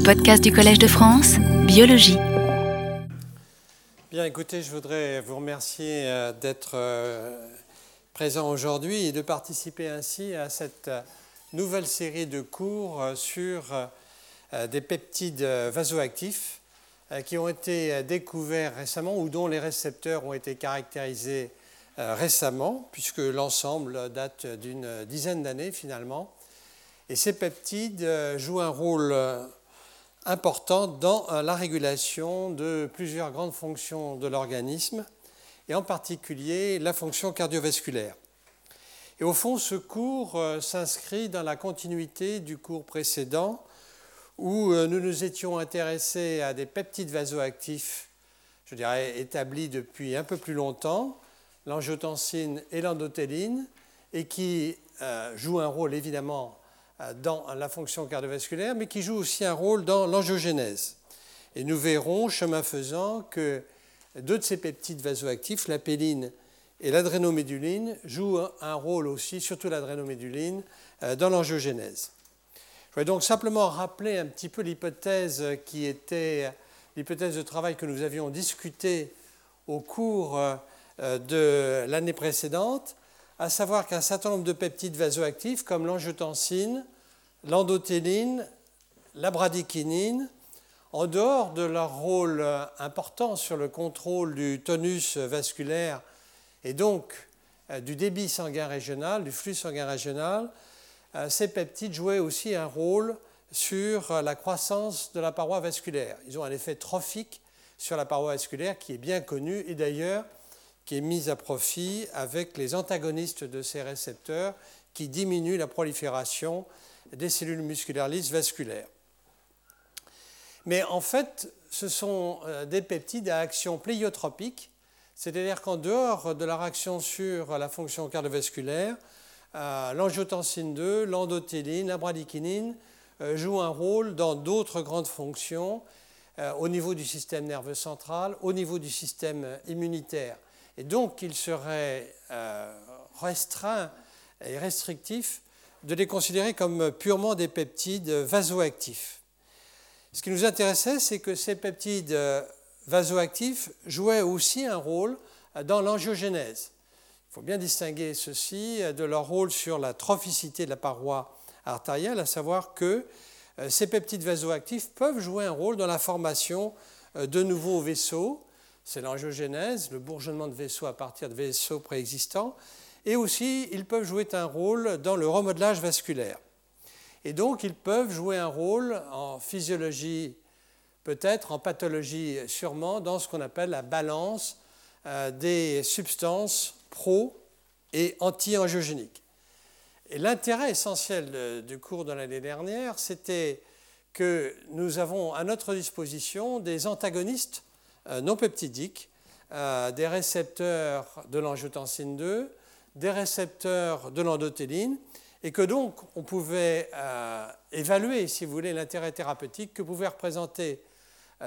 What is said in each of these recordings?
Les podcasts du Collège de France, biologie. Bien, écoutez, je voudrais vous remercier euh, d'être euh, présent aujourd'hui et de participer ainsi à cette euh, nouvelle série de cours sur des peptides vasoactifs qui ont été découverts récemment ou dont les récepteurs ont été caractérisés récemment, puisque l'ensemble date d'une dizaine d'années finalement. Et ces peptides jouent un rôle important dans euh, la régulation de plusieurs grandes fonctions de l'organisme, et en particulier la fonction cardiovasculaire. Et au fond, ce cours euh, s'inscrit dans la continuité du cours précédent, où euh, nous nous étions intéressés à des peptides vasoactifs, je dirais établis depuis un peu plus longtemps, l'angiotensine et l'endothéline, et qui jouent un rôle évidemment dans la fonction cardiovasculaire, mais qui joue aussi un rôle dans l'angiogénèse. Et nous verrons, chemin faisant, que deux de ces peptides vasoactifs, l'apéline et l'adrénoméduline, jouent un rôle aussi, surtout l'adrénoméduline, euh, dans l'angiogénèse. Je voudrais donc simplement rappeler un petit peu l'hypothèse qui était l'hypothèse de travail que nous avions discutée au cours euh, de l'année précédente, à savoir qu'un certain nombre de peptides vasoactifs, comme l'angiotensine, l'endothéline, la bradykinine, en dehors de leur rôle important sur le contrôle du tonus vasculaire et donc euh, du débit sanguin régional, du flux sanguin régional, euh, ces peptides jouaient aussi un rôle sur la croissance de la paroi vasculaire. Ils ont un effet trophique sur la paroi vasculaire qui est bien connu et d'ailleurs qui est mise à profit avec les antagonistes de ces récepteurs qui diminuent la prolifération des cellules musculaires lisses vasculaires. Mais en fait, ce sont euh, des peptides à action pléiotropique, c'est-à-dire qu'en dehors de leur action sur la fonction cardiovasculaire, euh, l'angiotensine 2, l'endothéline, la bradykinine euh, jouent un rôle dans d'autres grandes fonctions au niveau du système nerveux central, au niveau du système immunitaire. Et donc, il serait euh, restreint et restrictif de les considérer comme purement des peptides vasoactifs. Ce qui nous intéressait, c'est que ces peptides vasoactifs jouaient aussi un rôle dans l'angiogénèse. Il faut bien distinguer ceci de leur rôle sur la trophicité de la paroi artérielle, à savoir que euh, ces peptides vasoactifs peuvent jouer un rôle dans la formation euh, de nouveaux vaisseaux, c'est l'angiogénèse, le bourgeonnement de vaisseaux à partir de vaisseaux préexistants, et aussi ils peuvent jouer un rôle dans le remodelage vasculaire. Et donc ils peuvent jouer un rôle en physiologie, peut-être en pathologie sûrement, dans ce qu'on appelle la balance euh, des substances pro et anti-angiogéniques. Et l'intérêt essentiel du cours de l'année dernière, c'était que nous avons à notre disposition des antagonistes non peptidiques, euh, des récepteurs de l'angiotensine 2, des récepteurs de l'endothéline, et que donc on pouvait euh, évaluer, si vous voulez, l'intérêt thérapeutique que pouvaient représenter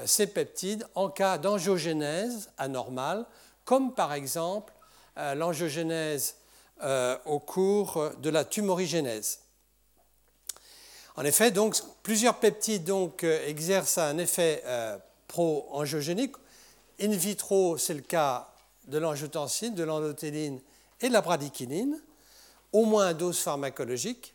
ces peptides en cas d'angiogénèse anormale, comme par exemple l'angiogénèse au cours de la tumorigénèse. En effet, donc, plusieurs peptides exercent un effet pro-angiogénique In vitro, c'est le cas de l'angiotensine, de l'endothéline et de la bradykinine, au moins à dose pharmacologique.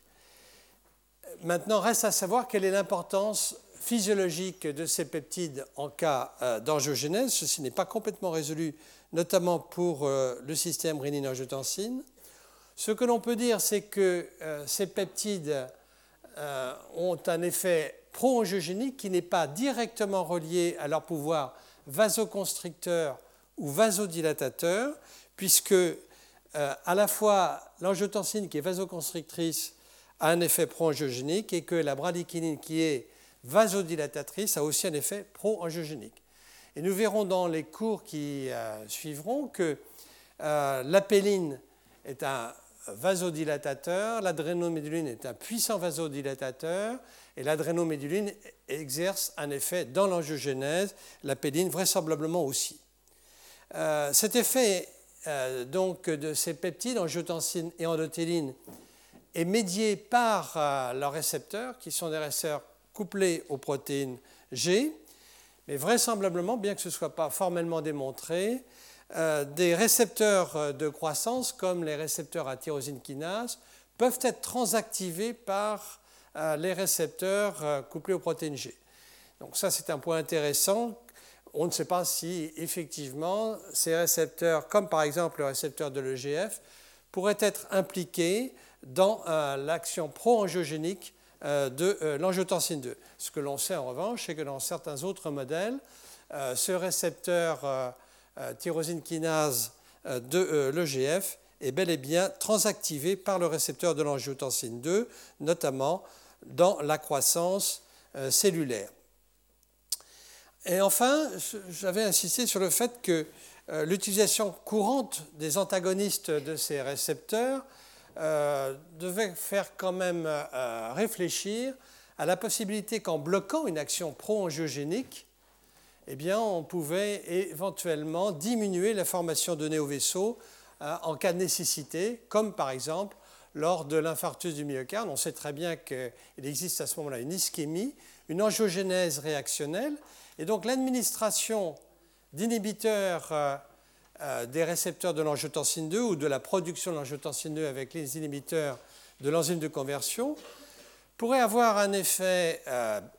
Maintenant, reste à savoir quelle est l'importance physiologique de ces peptides en cas euh, d'angiogénèse. Ceci n'est pas complètement résolu, notamment pour euh, le système rénine-angiotensine. Ce que l'on peut dire, c'est que euh, ces peptides ont un effet pro-angiogénique qui n'est pas directement relié à leur pouvoir vasoconstricteur ou vasodilatateur, puisque euh, à la fois l'angiotensine qui est vasoconstrictrice a un effet pro-angiogénique et que la bradykinine qui est vasodilatatrice a aussi un effet pro-angiogénique. Et nous verrons dans les cours qui euh, suivront que euh, l'apéline est un vasodilatateur, l'adrénoméduline est un puissant vasodilatateur, et l'adrénoméduline exerce un effet dans l'angiogénèse, la pédine vraisemblablement aussi. Euh, cet effet euh, donc, de ces peptides, angiotensine et endothéline, est médié par euh, leurs récepteurs, qui sont des récepteurs couplés aux protéines G, mais vraisemblablement, bien que ce ne soit pas formellement démontré, des récepteurs de croissance, comme les récepteurs à tyrosine kinase, peuvent être transactivés par les récepteurs euh, couplés aux protéines G. Donc ça, c'est un point intéressant. On ne sait pas si effectivement ces récepteurs, comme par exemple le récepteur de l'EGF, pourraient être impliqués dans l'action pro-angiogénique de l'angiotensine 2. Ce que l'on sait en revanche, c'est que dans certains autres modèles, ce récepteur euh, tyrosine kinase euh, de euh, l'EGF est bel et bien transactivé par le récepteur de l'angiotensine 2, notamment dans la croissance cellulaire. Et enfin, j'avais insisté sur le fait que l'utilisation courante des antagonistes de ces récepteurs devait faire quand même réfléchir à la possibilité qu'en bloquant une action pro-angiogénique, eh bien, on pouvait éventuellement diminuer la formation de néovaisseaux euh, en cas de nécessité, comme par exemple lors de l'infarctus du myocarde. On sait très bien qu'il existe à ce moment-là une ischémie, une angiogénèse réactionnelle, et donc l'administration d'inhibiteurs euh, euh, des récepteurs de l'angiotensine 2 ou de la production de l'angiotensine 2 avec les inhibiteurs de l'enzyme de conversion pourrait avoir un effet,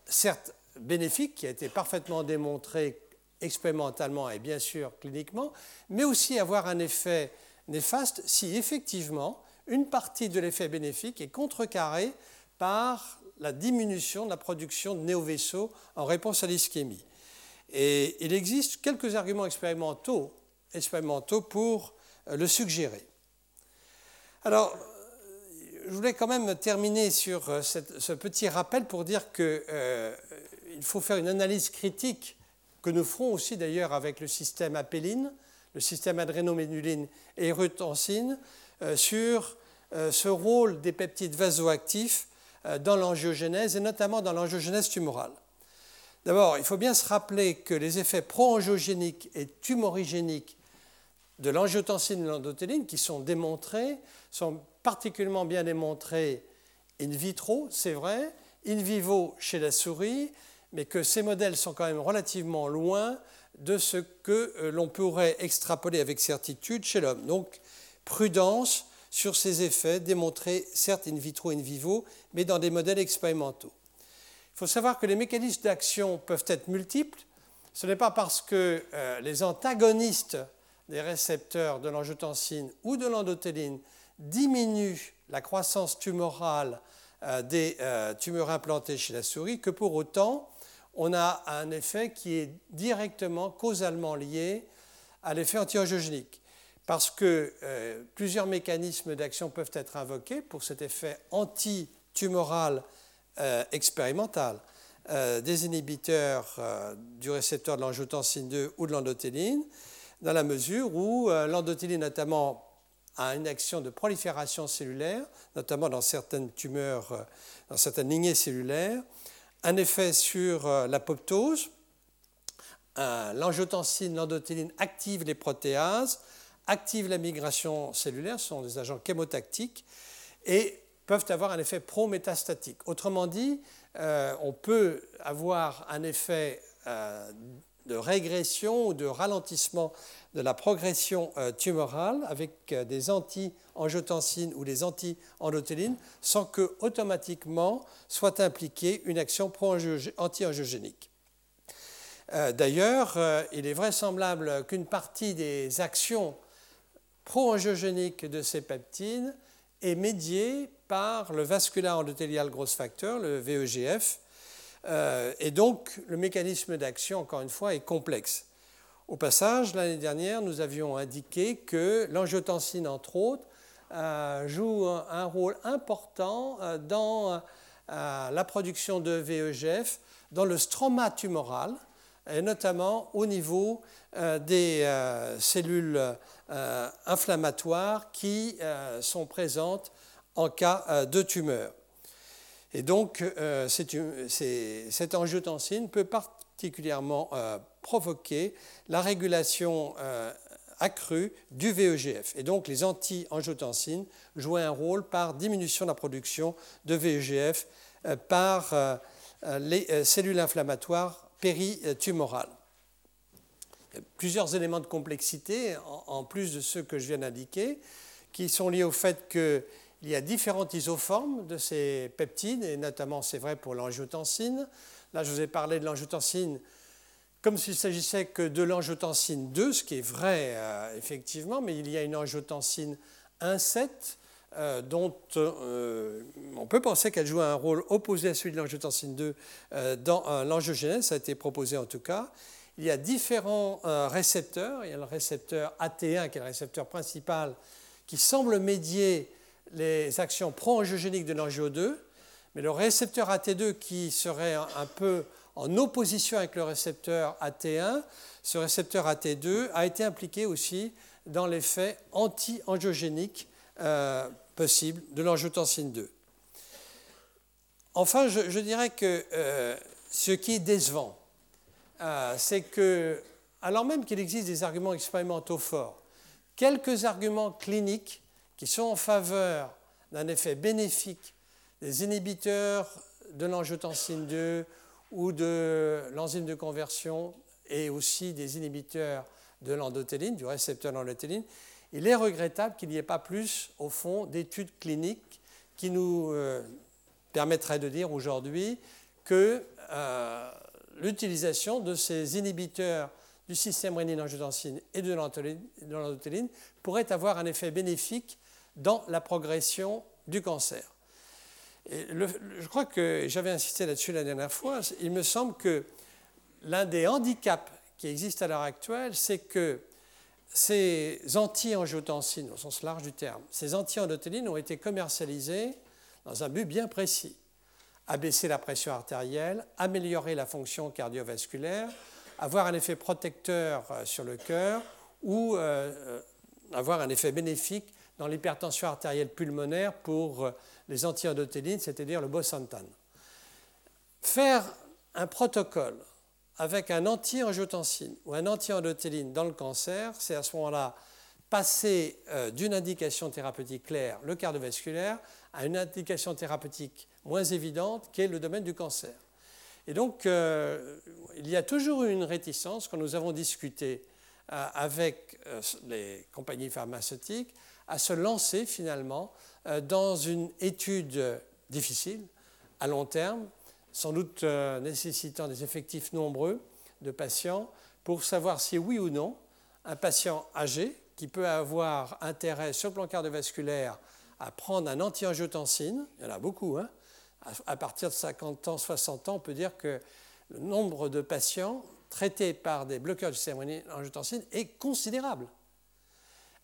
certes bénéfique qui a été parfaitement démontré expérimentalement et bien sûr cliniquement, mais aussi avoir un effet néfaste si effectivement une partie de l'effet bénéfique est contrecarrée par la diminution de la production de néovaisseaux en réponse à l'ischémie. Et il existe quelques arguments expérimentaux, pour euh, le suggérer. Alors, je voulais quand même terminer sur euh, ce petit rappel pour dire que euh, faut faire une analyse critique que nous ferons aussi d'ailleurs avec le système apéline, le système adrénoméduline et érutensine, euh, sur euh, ce rôle des peptides vasoactifs euh, dans l'angiogénèse et notamment dans l'angiogénèse tumorale. D'abord, il faut bien se rappeler que les effets pro-angiogéniques et tumorigéniques de l'angiotensine et l'endothéline, qui sont démontrés, sont particulièrement bien démontrés in vitro, c'est vrai, in vivo chez la souris, mais que ces modèles sont quand même relativement loin de ce que euh, l'on pourrait extrapoler avec certitude chez l'homme. Donc, prudence sur ces effets démontrés certes in vitro, in vivo, mais dans des modèles expérimentaux. Il faut savoir que les mécanismes d'action peuvent être multiples. Ce n'est pas parce que euh, les antagonistes des récepteurs de l'angiotensine ou de l'endothéline diminuent la croissance tumorale euh, des tumeurs implantées chez la souris que pour autant on a un effet qui est directement, causalement lié à l'effet anti-angiogénique. Parce que euh, plusieurs mécanismes d'action peuvent être invoqués pour cet effet anti-tumoral euh, expérimental. Euh, des inhibiteurs du récepteur de l'angiotensine 2 ou de l'endothéline, dans la mesure où l'endothéline notamment a une action de prolifération cellulaire, notamment dans certaines tumeurs, dans certaines lignées cellulaires, un effet sur euh, l'apoptose. L'angiotensine, l'endothéline active les protéases, active la migration cellulaire, ce sont des agents chémotactiques, et peuvent avoir un effet pro-métastatique. Autrement dit, euh, on peut avoir un effet euh, de régression ou de ralentissement de la progression tumorale avec des anti-angiotensines ou des anti-endothéline sans que automatiquement soit impliquée une action anti-angiogénique. Euh, d'ailleurs, euh, il est vraisemblable qu'une partie des actions pro-angiogéniques de ces peptides est médiée par le vascular endothélial growth factor, le VEGF, euh, et donc le mécanisme d'action, encore une fois, est complexe. Au passage, l'année dernière, nous avions indiqué que l'angiotensine, entre autres, joue un rôle important dans la production de VEGF dans le stroma tumoral, et notamment au niveau euh, des euh, cellules euh, inflammatoires qui sont présentes en cas de tumeur. Et donc, cette angiotensine peut particulièrement provoquer la régulation accrue du VEGF. Et donc, les anti-angiotensines jouent un rôle par diminution de la production de VEGF euh, par euh, les cellules inflammatoires péritumorales. Plusieurs éléments de complexité, en plus de ceux que je viens d'indiquer, qui sont liés au fait qu'il y a différentes isoformes de ces peptides, et notamment c'est vrai pour l'angiotensine. Là, je vous ai parlé de l'angiotensine comme s'il s'agissait que de l'angiotensine 2, ce qui est vrai euh, effectivement, mais il y a une angiotensine 1,7 euh, dont euh, on peut penser qu'elle joue un rôle opposé à celui de l'angiotensine 2 dans l'angiogénèse, ça a été proposé en tout cas. Il y a différents récepteurs. Il y a le récepteur AT1 qui est le récepteur principal qui semble médier les actions pro-angiogéniques de l'angio2, mais le récepteur AT2 qui serait un peu en opposition avec le récepteur AT1, ce récepteur AT2 a été impliqué aussi dans l'effet anti-angiogénique euh, possible de l'angiotensine 2. Enfin, je, dirais que euh, ce qui est décevant, euh, c'est que, alors même qu'il existe des arguments expérimentaux forts, quelques arguments cliniques qui sont en faveur d'un effet bénéfique des inhibiteurs de l'angiotensine 2 ou de l'enzyme de conversion et aussi des inhibiteurs de l'endothéline, du récepteur d'endothéline, il est regrettable qu'il n'y ait pas plus, au fond, d'études cliniques qui nous euh, permettraient de dire aujourd'hui que euh, l'utilisation de ces inhibiteurs du système rénine-angiotensine et de l'endothéline pourrait avoir un effet bénéfique dans la progression du cancer je crois que j'avais insisté là-dessus la dernière fois. Il me semble que l'un des handicaps qui existent à l'heure actuelle, c'est que ces anti-angiotensines, au sens large du terme, ces anti-endothéline ont été commercialisés dans un but bien précis abaisser la pression artérielle, améliorer la fonction cardiovasculaire, avoir un effet protecteur euh, sur le cœur ou euh, euh, avoir un effet bénéfique dans l'hypertension artérielle pulmonaire pour les anti-endothéline, c'est-à-dire le bosantan. Faire un protocole avec un anti-angiotensine ou un anti-endothéline dans le cancer, c'est à ce moment-là passer euh, d'une indication thérapeutique claire, le cardiovasculaire, à une indication thérapeutique moins évidente, qui est le domaine du cancer. Et donc, euh, il y a toujours eu une réticence quand nous avons discuté euh, avec les compagnies pharmaceutiques à se lancer finalement euh, dans une étude difficile, à long terme, sans doute euh, nécessitant des effectifs nombreux de patients, pour savoir si oui ou non un patient âgé qui peut avoir intérêt sur le plan cardiovasculaire à prendre un anti-angiotensine, il y en a beaucoup, hein, à partir de 50 ans, 60 ans, on peut dire que le nombre de patients traités par des bloqueurs du système angiotensine est considérable.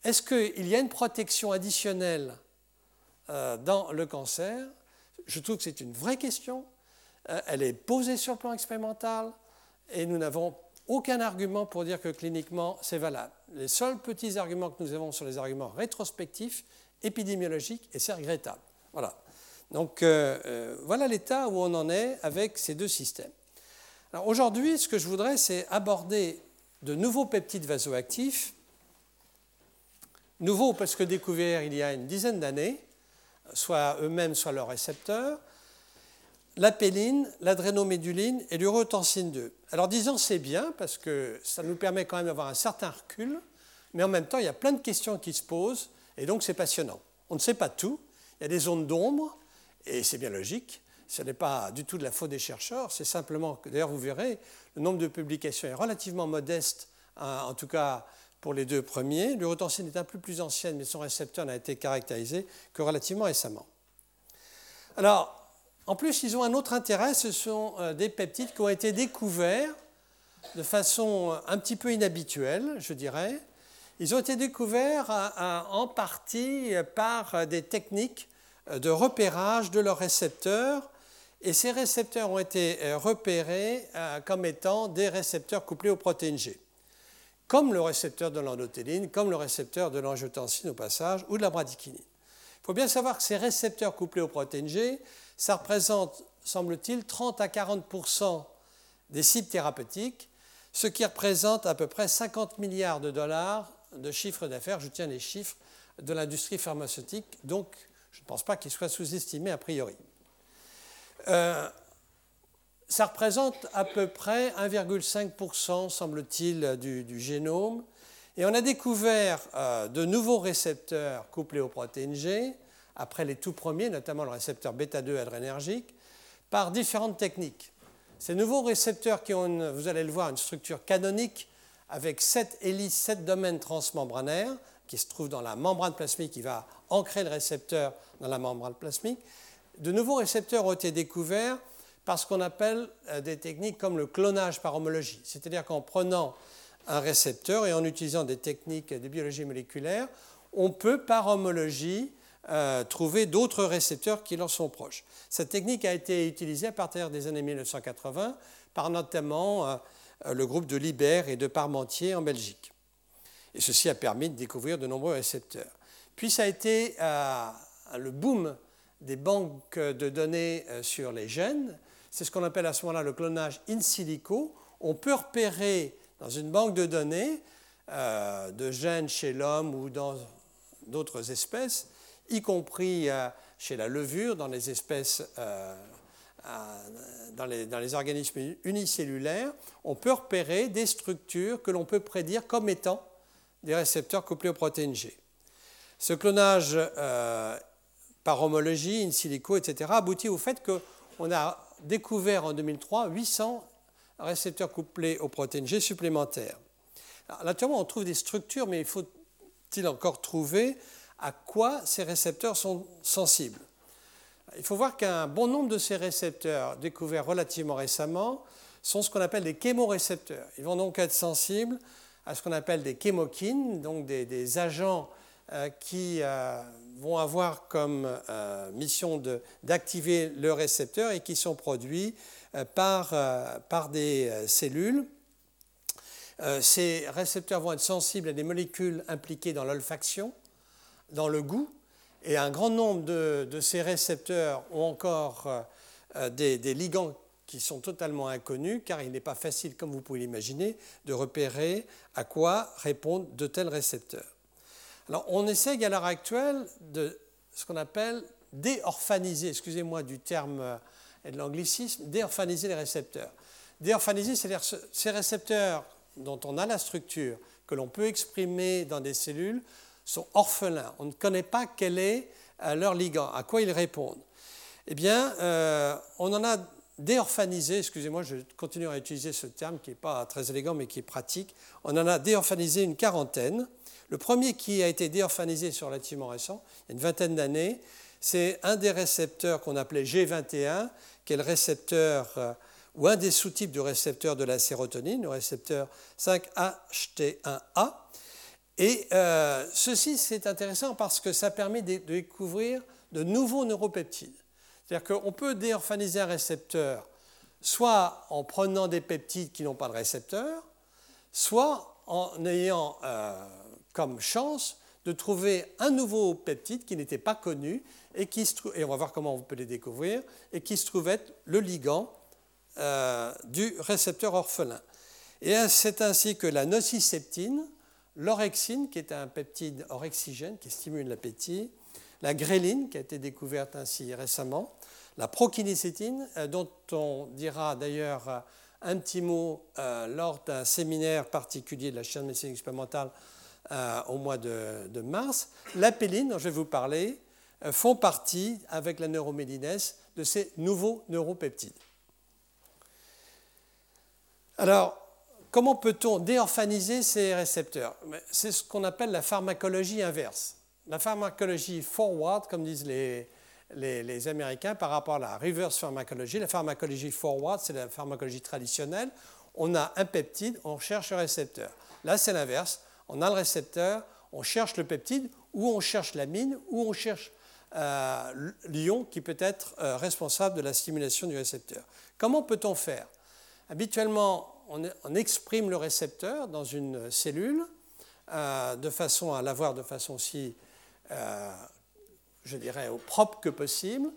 Est-ce qu'il y a une protection additionnelle euh, dans le cancer? Je trouve que c'est une vraie question. Euh, elle est posée sur le plan expérimental et nous n'avons aucun argument pour dire que cliniquement c'est valable. Les seuls petits arguments que nous avons sont les arguments rétrospectifs, épidémiologiques, et c'est regrettable. Voilà. Donc euh, voilà l'état où on en est avec ces deux systèmes. Aujourd'hui, ce que je voudrais, c'est aborder de nouveaux peptides vasoactifs, nouveaux parce que découverts il y a une dizaine d'années, soit eux-mêmes, soit leurs récepteurs, l'apéline, l'adrénoméduline et l'urotensine 2. Alors disons c'est bien parce que ça nous permet quand même d'avoir un certain recul, mais en même temps il y a plein de questions qui se posent et donc c'est passionnant. On ne sait pas tout, il y a des zones d'ombre et c'est bien logique. Ce n'est pas du tout de la faute des chercheurs, c'est simplement que, d'ailleurs vous verrez, le nombre de publications est relativement modeste, hein, en tout cas pour les deux premiers. L'urotensine est un peu plus ancienne, mais son récepteur n'a été caractérisé que relativement récemment. Alors, en plus, ils ont un autre intérêt, ce sont euh, des peptides qui ont été découverts de façon euh, un petit peu inhabituelle, je dirais. Ils ont été découverts en partie par des techniques euh, de repérage de leurs récepteurs, et ces récepteurs ont été repérés comme étant des récepteurs couplés aux protéines G comme le récepteur de l'endothéline, comme le récepteur de l'angiotensine au passage, ou de la bradykinin. Il faut bien savoir que ces récepteurs couplés aux protéines G, ça représente, semble-t-il, 30 à 40% des cibles thérapeutiques, ce qui représente à peu près 50 milliards de dollars de chiffre d'affaires. Je tiens les chiffres de l'industrie pharmaceutique, donc je ne pense pas qu'ils soient sous-estimés a priori. Euh, ça représente à peu près 1,5%, semble-t-il, du, génome. Et on a découvert euh, de nouveaux récepteurs couplés aux protéines G, après les tout premiers, notamment le récepteur bêta-2 adrénergique, par différentes techniques. Ces nouveaux récepteurs qui ont, vous allez le voir, une structure canonique avec sept hélices, sept domaines transmembranaires qui se trouvent dans la membrane plasmique qui va ancrer le récepteur dans la membrane plasmique. De nouveaux récepteurs ont été découverts par ce qu'on appelle euh, des techniques comme le clonage par homologie, c'est-à-dire qu'en prenant un récepteur et en utilisant des techniques de biologie moléculaire, on peut par homologie euh, trouver d'autres récepteurs qui leur sont proches. Cette technique a été utilisée à partir des années 1980 par notamment euh, le groupe de Libert et de Parmentier en Belgique. Et ceci a permis de découvrir de nombreux récepteurs. Puis ça a été le boom des banques de données sur les gènes. C'est ce qu'on appelle à ce moment-là le clonage in silico. On peut repérer dans une banque de données de gènes chez l'homme ou dans d'autres espèces y compris euh, chez la levure, dans les espèces, euh, dans, les, organismes unicellulaires, on peut repérer des structures que l'on peut prédire comme étant des récepteurs couplés aux protéines G. Ce clonage euh, par homologie, in silico, etc., aboutit au fait qu'on a découvert en 2003 800 récepteurs couplés aux protéines G supplémentaires. Alors, naturellement, on trouve des structures, mais il faut-il encore trouver à quoi ces récepteurs sont sensibles? Il faut voir qu'un bon nombre de ces récepteurs découverts relativement récemment sont ce qu'on appelle des chémorécepteurs. Ils vont donc être sensibles à ce qu'on appelle des chémokines, donc des, agents euh, qui euh, vont avoir comme euh, mission d'activer le récepteur et qui sont produits par, par, des cellules. ces récepteurs vont être sensibles à des molécules impliquées dans l'olfaction, dans le goût, et un grand nombre de, ces récepteurs ont encore euh, euh, des, ligands qui sont totalement inconnus, car il n'est pas facile, comme vous pouvez l'imaginer, de repérer à quoi répondent de tels récepteurs. Alors, on essaye à l'heure actuelle de ce qu'on appelle déorphaniser, excusez-moi du terme euh, et de l'anglicisme, déorphaniser les récepteurs. Déorphaniser, c'est-à-dire ces récepteurs dont on a la structure, que l'on peut exprimer dans des cellules, sont orphelins. On ne connaît pas quel est euh, leur ligand, à quoi ils répondent. Eh bien, euh, on en a déorphanisé, excusez-moi, je continue à utiliser ce terme qui n'est pas très élégant mais qui est pratique, on en a déorphanisé une quarantaine. Le premier qui a été déorphanisé sur relativement récent, il y a une vingtaine d'années, c'est un des récepteurs qu'on appelait G21, qui est le récepteur euh, ou un des sous-types du récepteur de la sérotonine, le récepteur 5-HT1A, et euh, ceci, c'est intéressant parce que ça permet de découvrir de nouveaux neuropeptides. C'est-à-dire qu'on peut déorphaniser un récepteur soit en prenant des peptides qui n'ont pas de récepteur, soit en ayant euh, comme chance de trouver un nouveau peptide qui n'était pas connu et qui et on va voir comment on peut les découvrir, et qui se trouve être le ligand euh, du récepteur orphelin. Et c'est ainsi que la nociceptine l'orexine, qui est un peptide orexigène qui stimule l'appétit, la gréline, qui a été découverte ainsi récemment, la prokinécétine, euh, dont on dira d'ailleurs euh, un petit mot lors d'un séminaire particulier de la chaîne de médecine expérimentale au mois de, mars, la péline, dont je vais vous parler, font partie, avec la neuromédinèse, de ces nouveaux neuropeptides. Alors, Comment peut-on déorphaniser ces récepteurs? C'est ce qu'on appelle la pharmacologie inverse. La pharmacologie forward, comme disent les, les, Américains, par rapport à la reverse pharmacologie. La pharmacologie forward, c'est la pharmacologie traditionnelle. On a un peptide, on cherche le récepteur. Là, c'est l'inverse. On a le récepteur, on cherche le peptide, ou on cherche l'amine, ou on cherche euh, l'ion qui peut être euh, responsable de la stimulation du récepteur. Comment peut-on faire? Habituellement, on, exprime le récepteur dans une cellule euh, de façon à l'avoir de façon aussi, je dirais, au propre que possible.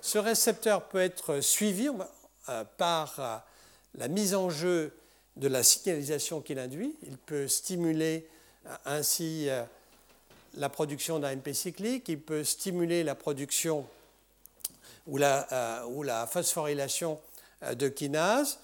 Ce récepteur peut être suivi par la mise en jeu de la signalisation qu'il induit. Il peut stimuler ainsi la production d'un MP cyclique, il peut stimuler la production ou la, la phosphorylation de kinase.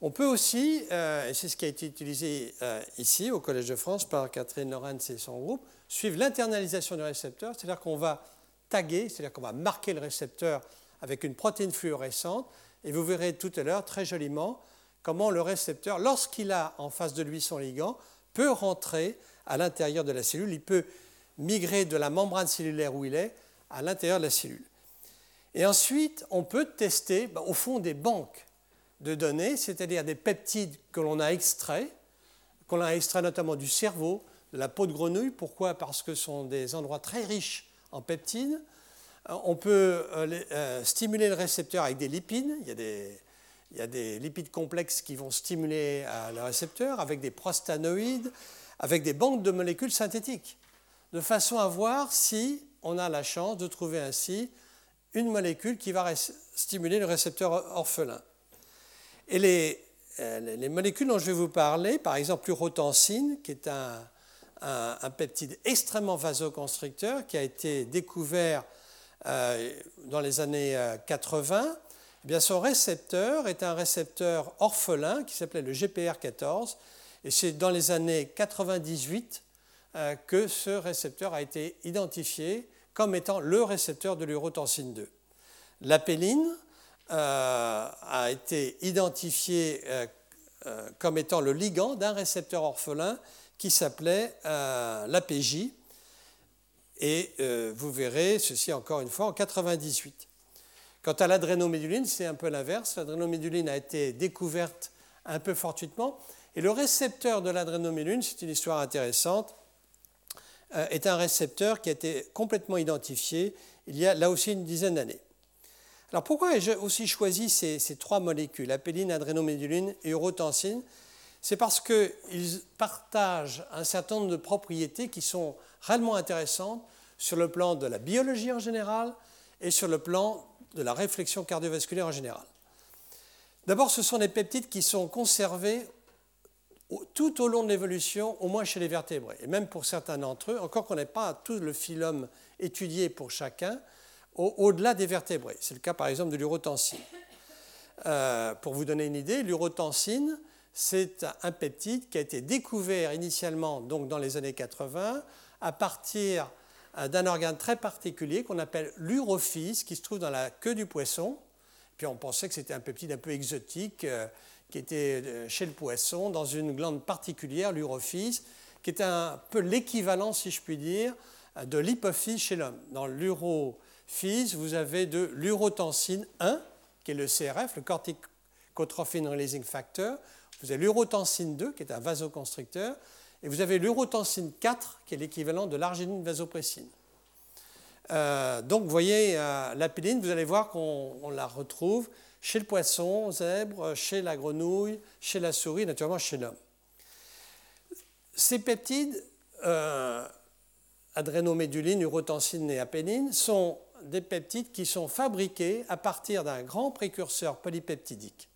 On peut aussi, et c'est ce qui a été utilisé ici au Collège de France par Catherine Lorenz et son groupe, suivre l'internalisation du récepteur, c'est-à-dire qu'on va taguer, c'est-à-dire qu'on va marquer le récepteur avec une protéine fluorescente, et vous verrez tout à l'heure très joliment comment le récepteur, lorsqu'il a en face de lui son ligand, peut rentrer à l'intérieur de la cellule, il peut migrer de la membrane cellulaire où il est à l'intérieur de la cellule. Et ensuite, on peut tester ben, au fond des banques de données, c'est-à-dire des peptides que l'on a extraits, qu'on a extraits notamment du cerveau, de la peau de grenouille. Pourquoi? Parce que ce sont des endroits très riches en peptides. Euh, on peut euh, euh, stimuler le récepteur avec des lipides. Il y, a des, il y a des lipides complexes qui vont stimuler le récepteur avec des prostanoïdes, avec des banques de molécules synthétiques, de façon à voir si on a la chance de trouver ainsi une molécule qui va stimuler le récepteur orphelin. Et les, les, molécules dont je vais vous parler, par exemple l'urotensine, qui est un, un, peptide extrêmement vasoconstricteur qui a été découvert euh, dans les années 80, euh, eh bien son récepteur est un récepteur orphelin qui s'appelait le GPR14, et c'est dans les années 98 euh, que ce récepteur a été identifié comme étant le récepteur de l'urotensine 2. L'apéline a été identifié comme étant le ligand d'un récepteur orphelin qui s'appelait euh, l'APJ. Et euh, vous verrez ceci encore une fois en 98. Quant à l'adrénoméduline, c'est un peu l'inverse. L'adrénoméduline a été découverte un peu fortuitement. Et le récepteur de l'adrénoméduline, c'est une histoire intéressante, euh, est un récepteur qui a été complètement identifié il y a là aussi une dizaine d'années. Alors pourquoi ai-je aussi choisi ces, trois molécules, apéline, adrénoméduline et urotensine? C'est parce qu'ils partagent un certain nombre de propriétés qui sont réellement intéressantes sur le plan de la biologie en général et sur le plan de la réflexion cardiovasculaire en général. D'abord, ce sont des peptides qui sont conservés tout au long de l'évolution, au moins chez les vertébrés, et même pour certains d'entre eux, encore qu'on n'ait pas tout le phylum étudié pour chacun, au-delà des vertébrés. C'est le cas par exemple de l'urotensine. Euh, pour vous donner une idée, l'urotensine, c'est un peptide qui a été découvert initialement donc dans les années 80 à partir d'un organe très particulier qu'on appelle l'urophyse qui se trouve dans la queue du poisson. Puis on pensait que c'était un peptide un peu exotique euh, qui était euh, chez le poisson dans une glande particulière, l'urophyse, qui est un peu l'équivalent, si je puis dire, de l'hypophyse chez l'homme. Dans l'urophyse, vous avez de l'urotensine 1, qui est le CRF, le corticotrophin releasing factor. Vous avez l'urotensine 2, qui est un vasoconstricteur, et vous avez l'urotensine 4, qui est l'équivalent de l'arginine vasopressine. Euh, donc, vous voyez, euh, vous allez voir qu'on la retrouve chez le poisson, zèbre, chez la grenouille, chez la souris, naturellement chez l'homme. Ces peptides, euh, adrénoméduline, urotensine et apéline, sont des peptides qui sont fabriqués à partir d'un grand précurseur polypeptidique.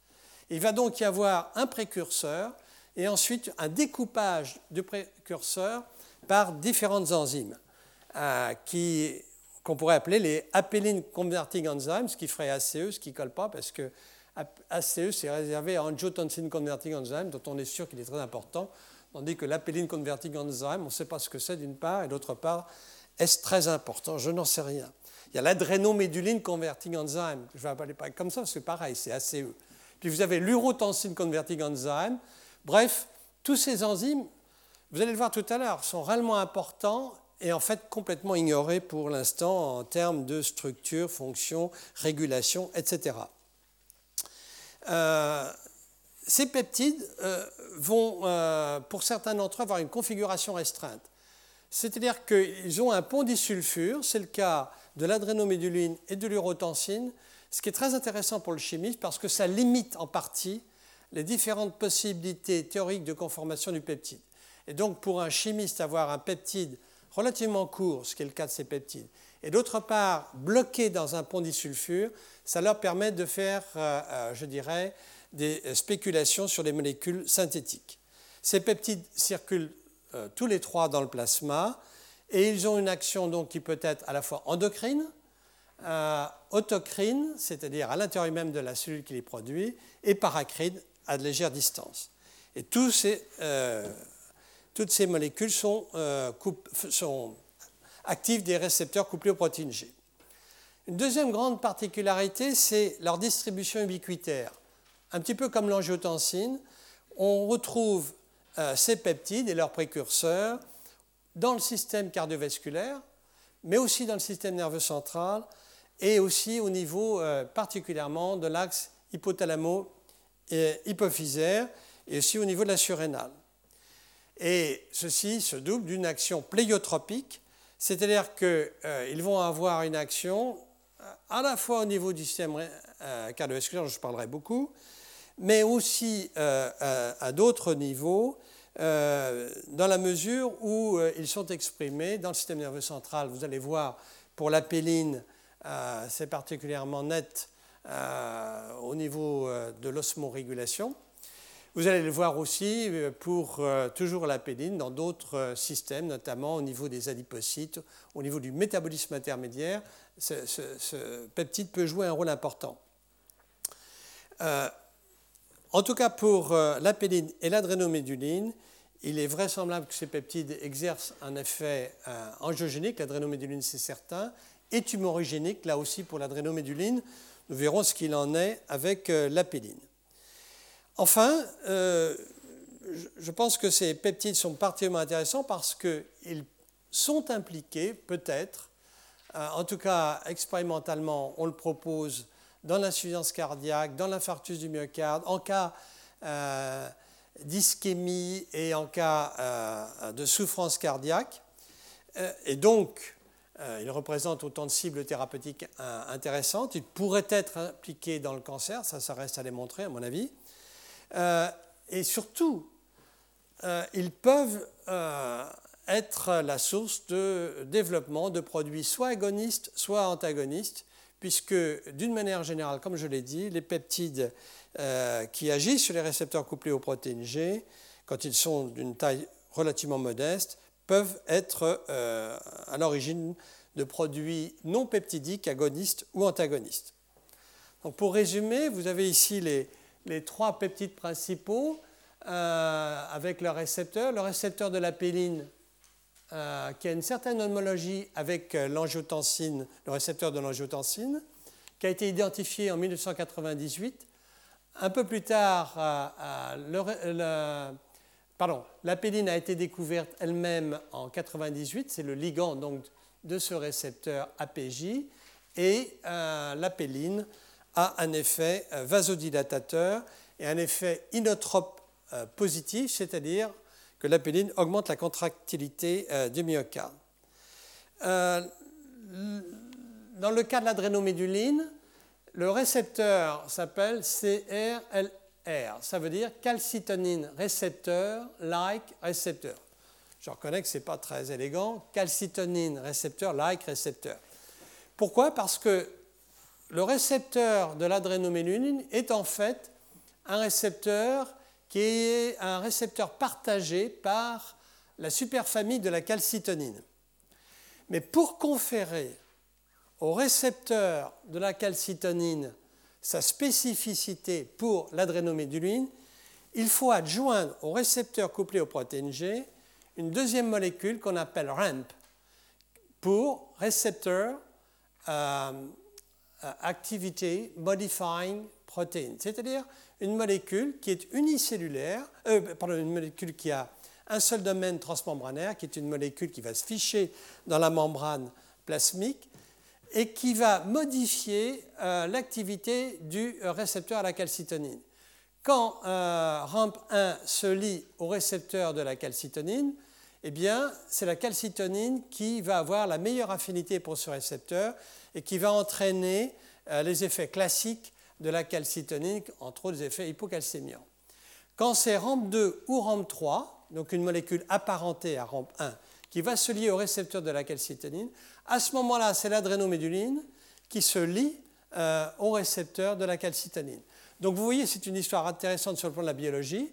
Il va donc y avoir un précurseur et ensuite un découpage du précurseur par différentes enzymes euh, qu'on pourrait appeler les apelline converting enzymes, ce qui ferait ACE, ce qui ne colle pas parce que ACE c'est réservé à angiotensin converting enzyme dont on est sûr qu'il est très important, tandis que l'apelline converting enzyme, on ne sait pas ce que c'est d'une part et d'autre part, est-ce très important? Je n'en sais rien. Il y a l'adrénoméduline converting enzyme, je ne vais pas comme ça, c'est pareil, c'est ACE. Puis vous avez l'urotensine converting enzyme. Bref, tous ces enzymes, vous allez le voir tout à l'heure, sont réellement importants et en fait complètement ignorés pour l'instant en termes de structure, fonction, régulation, etc. Euh, ces peptides euh, vont, euh, pour certains d'entre eux, avoir une configuration restreinte. C'est-à-dire qu'ils ont un pont disulfure, c'est le cas de l'adrénoméduline et de l'urotensine, ce qui est très intéressant pour le chimiste parce que ça limite en partie les différentes possibilités théoriques de conformation du peptide. Et donc pour un chimiste, avoir un peptide relativement court, ce qui est le cas de ces peptides, et d'autre part bloqué dans un pont disulfure, ça leur permet de faire, euh, euh, je dirais, des spéculations sur les molécules synthétiques. Ces peptides circulent euh, tous les trois dans le plasma et ils ont une action donc qui peut être à la fois endocrine, autocrine, c'est-à-dire à, l'intérieur même de la cellule qui les produit, et paracrine à de légère distance. Et ces, toutes ces molécules sont, sont actives des récepteurs couplés aux protéines G. Une deuxième grande particularité, c'est leur distribution ubiquitaire. Un petit peu comme l'angiotensine, on retrouve euh, ces peptides et leurs précurseurs dans le système cardiovasculaire, mais aussi dans le système nerveux central et aussi au niveau euh, particulièrement de l'axe hypothalamo-hypophysaire et aussi au niveau de la surrénale. Et ceci se double d'une action pléiotropique, c'est-à-dire qu'ils euh, vont avoir une action à la fois au niveau du système euh, cardiovasculaire, dont je parlerai beaucoup, mais aussi euh, à, d'autres niveaux, euh, dans la mesure où ils sont exprimés dans le système nerveux central. Vous allez voir, pour la péline, c'est particulièrement net au niveau de l'osmorégulation. Vous allez le voir aussi pour toujours la péline dans d'autres systèmes, notamment au niveau des adipocytes, au niveau du métabolisme intermédiaire, ce, peptide peut jouer un rôle important. Euh, en tout cas, pour euh, l'apéline et l'adrénoméduline, il est vraisemblable que ces peptides exercent un effet euh, angiogénique, l'adrénoméduline c'est certain, et tumorigénique, là aussi pour l'adrénoméduline. Nous verrons ce qu'il en est avec l'apéline. Enfin, je pense que ces peptides sont particulièrement intéressants parce qu'ils sont impliqués, peut-être, euh, en tout cas expérimentalement, on le propose dans l'insuffisance cardiaque, dans l'infarctus du myocarde, en cas euh, d'ischémie et en cas euh, de souffrance cardiaque. et donc, il représente autant de cibles thérapeutiques intéressantes. Il pourrait être impliqué dans le cancer, ça, ça reste à démontrer à mon avis. et surtout, ils peuvent être la source de développement de produits soit agonistes, soit antagonistes, puisque d'une manière générale, comme je l'ai dit, les peptides euh, qui agissent sur les récepteurs couplés aux protéines G, quand ils sont d'une taille relativement modeste, peuvent être euh, à l'origine de produits non peptidiques, agonistes ou antagonistes. Donc pour résumer, vous avez ici les, les trois peptides principaux euh, avec leurs récepteurs. Le récepteur de la péline euh, qui a une certaine homologie avec l'angiotensine, le récepteur de l'angiotensine, qui a été identifié en 1998. Un peu plus tard, euh, pardon, la péline a été découverte elle-même en 1998, c'est le ligand donc, de ce récepteur APJ, et la péline a un effet vasodilatateur et un effet inotrope positif, c'est-à-dire que l'apéline augmente la contractilité euh, du myocarde. Euh, dans le cas de l'adrénoméduline, le récepteur s'appelle CRLR, ça veut dire calcitonine récepteur, like récepteur. Je reconnais que ce n'est pas très élégant, calcitonine récepteur, like récepteur. Pourquoi? Parce que le récepteur de l'adrénoméduline est en fait un récepteur qui est un récepteur partagé par la superfamille de la calcitonine. Mais pour conférer au récepteur de la calcitonine sa spécificité pour l'adrénoméduline, il faut adjoindre au récepteur couplé aux protéines G une deuxième molécule qu'on appelle RAMP pour récepteur euh, Activity Modifying Protein, c'est-à-dire une molécule qui est unicellulaire, euh, pardon, une molécule qui a un seul domaine transmembranaire, qui est une molécule qui va se ficher dans la membrane plasmique et qui va modifier euh, l'activité du récepteur à la calcitonine. Quand euh, RAMP1 se lie au récepteur de la calcitonine, eh bien, c'est la calcitonine qui va avoir la meilleure affinité pour ce récepteur et qui va entraîner les effets classiques de la calcitonine, entre autres effets hypocalcémiants. Quand c'est RAMP2 ou RAMP3, donc une molécule apparentée à RAMP1, qui va se lier au récepteur de la calcitonine, à ce moment-là, c'est l'adrénoméduline qui se lie euh, au récepteur de la calcitonine. Donc vous voyez, c'est une histoire intéressante sur le plan de la biologie,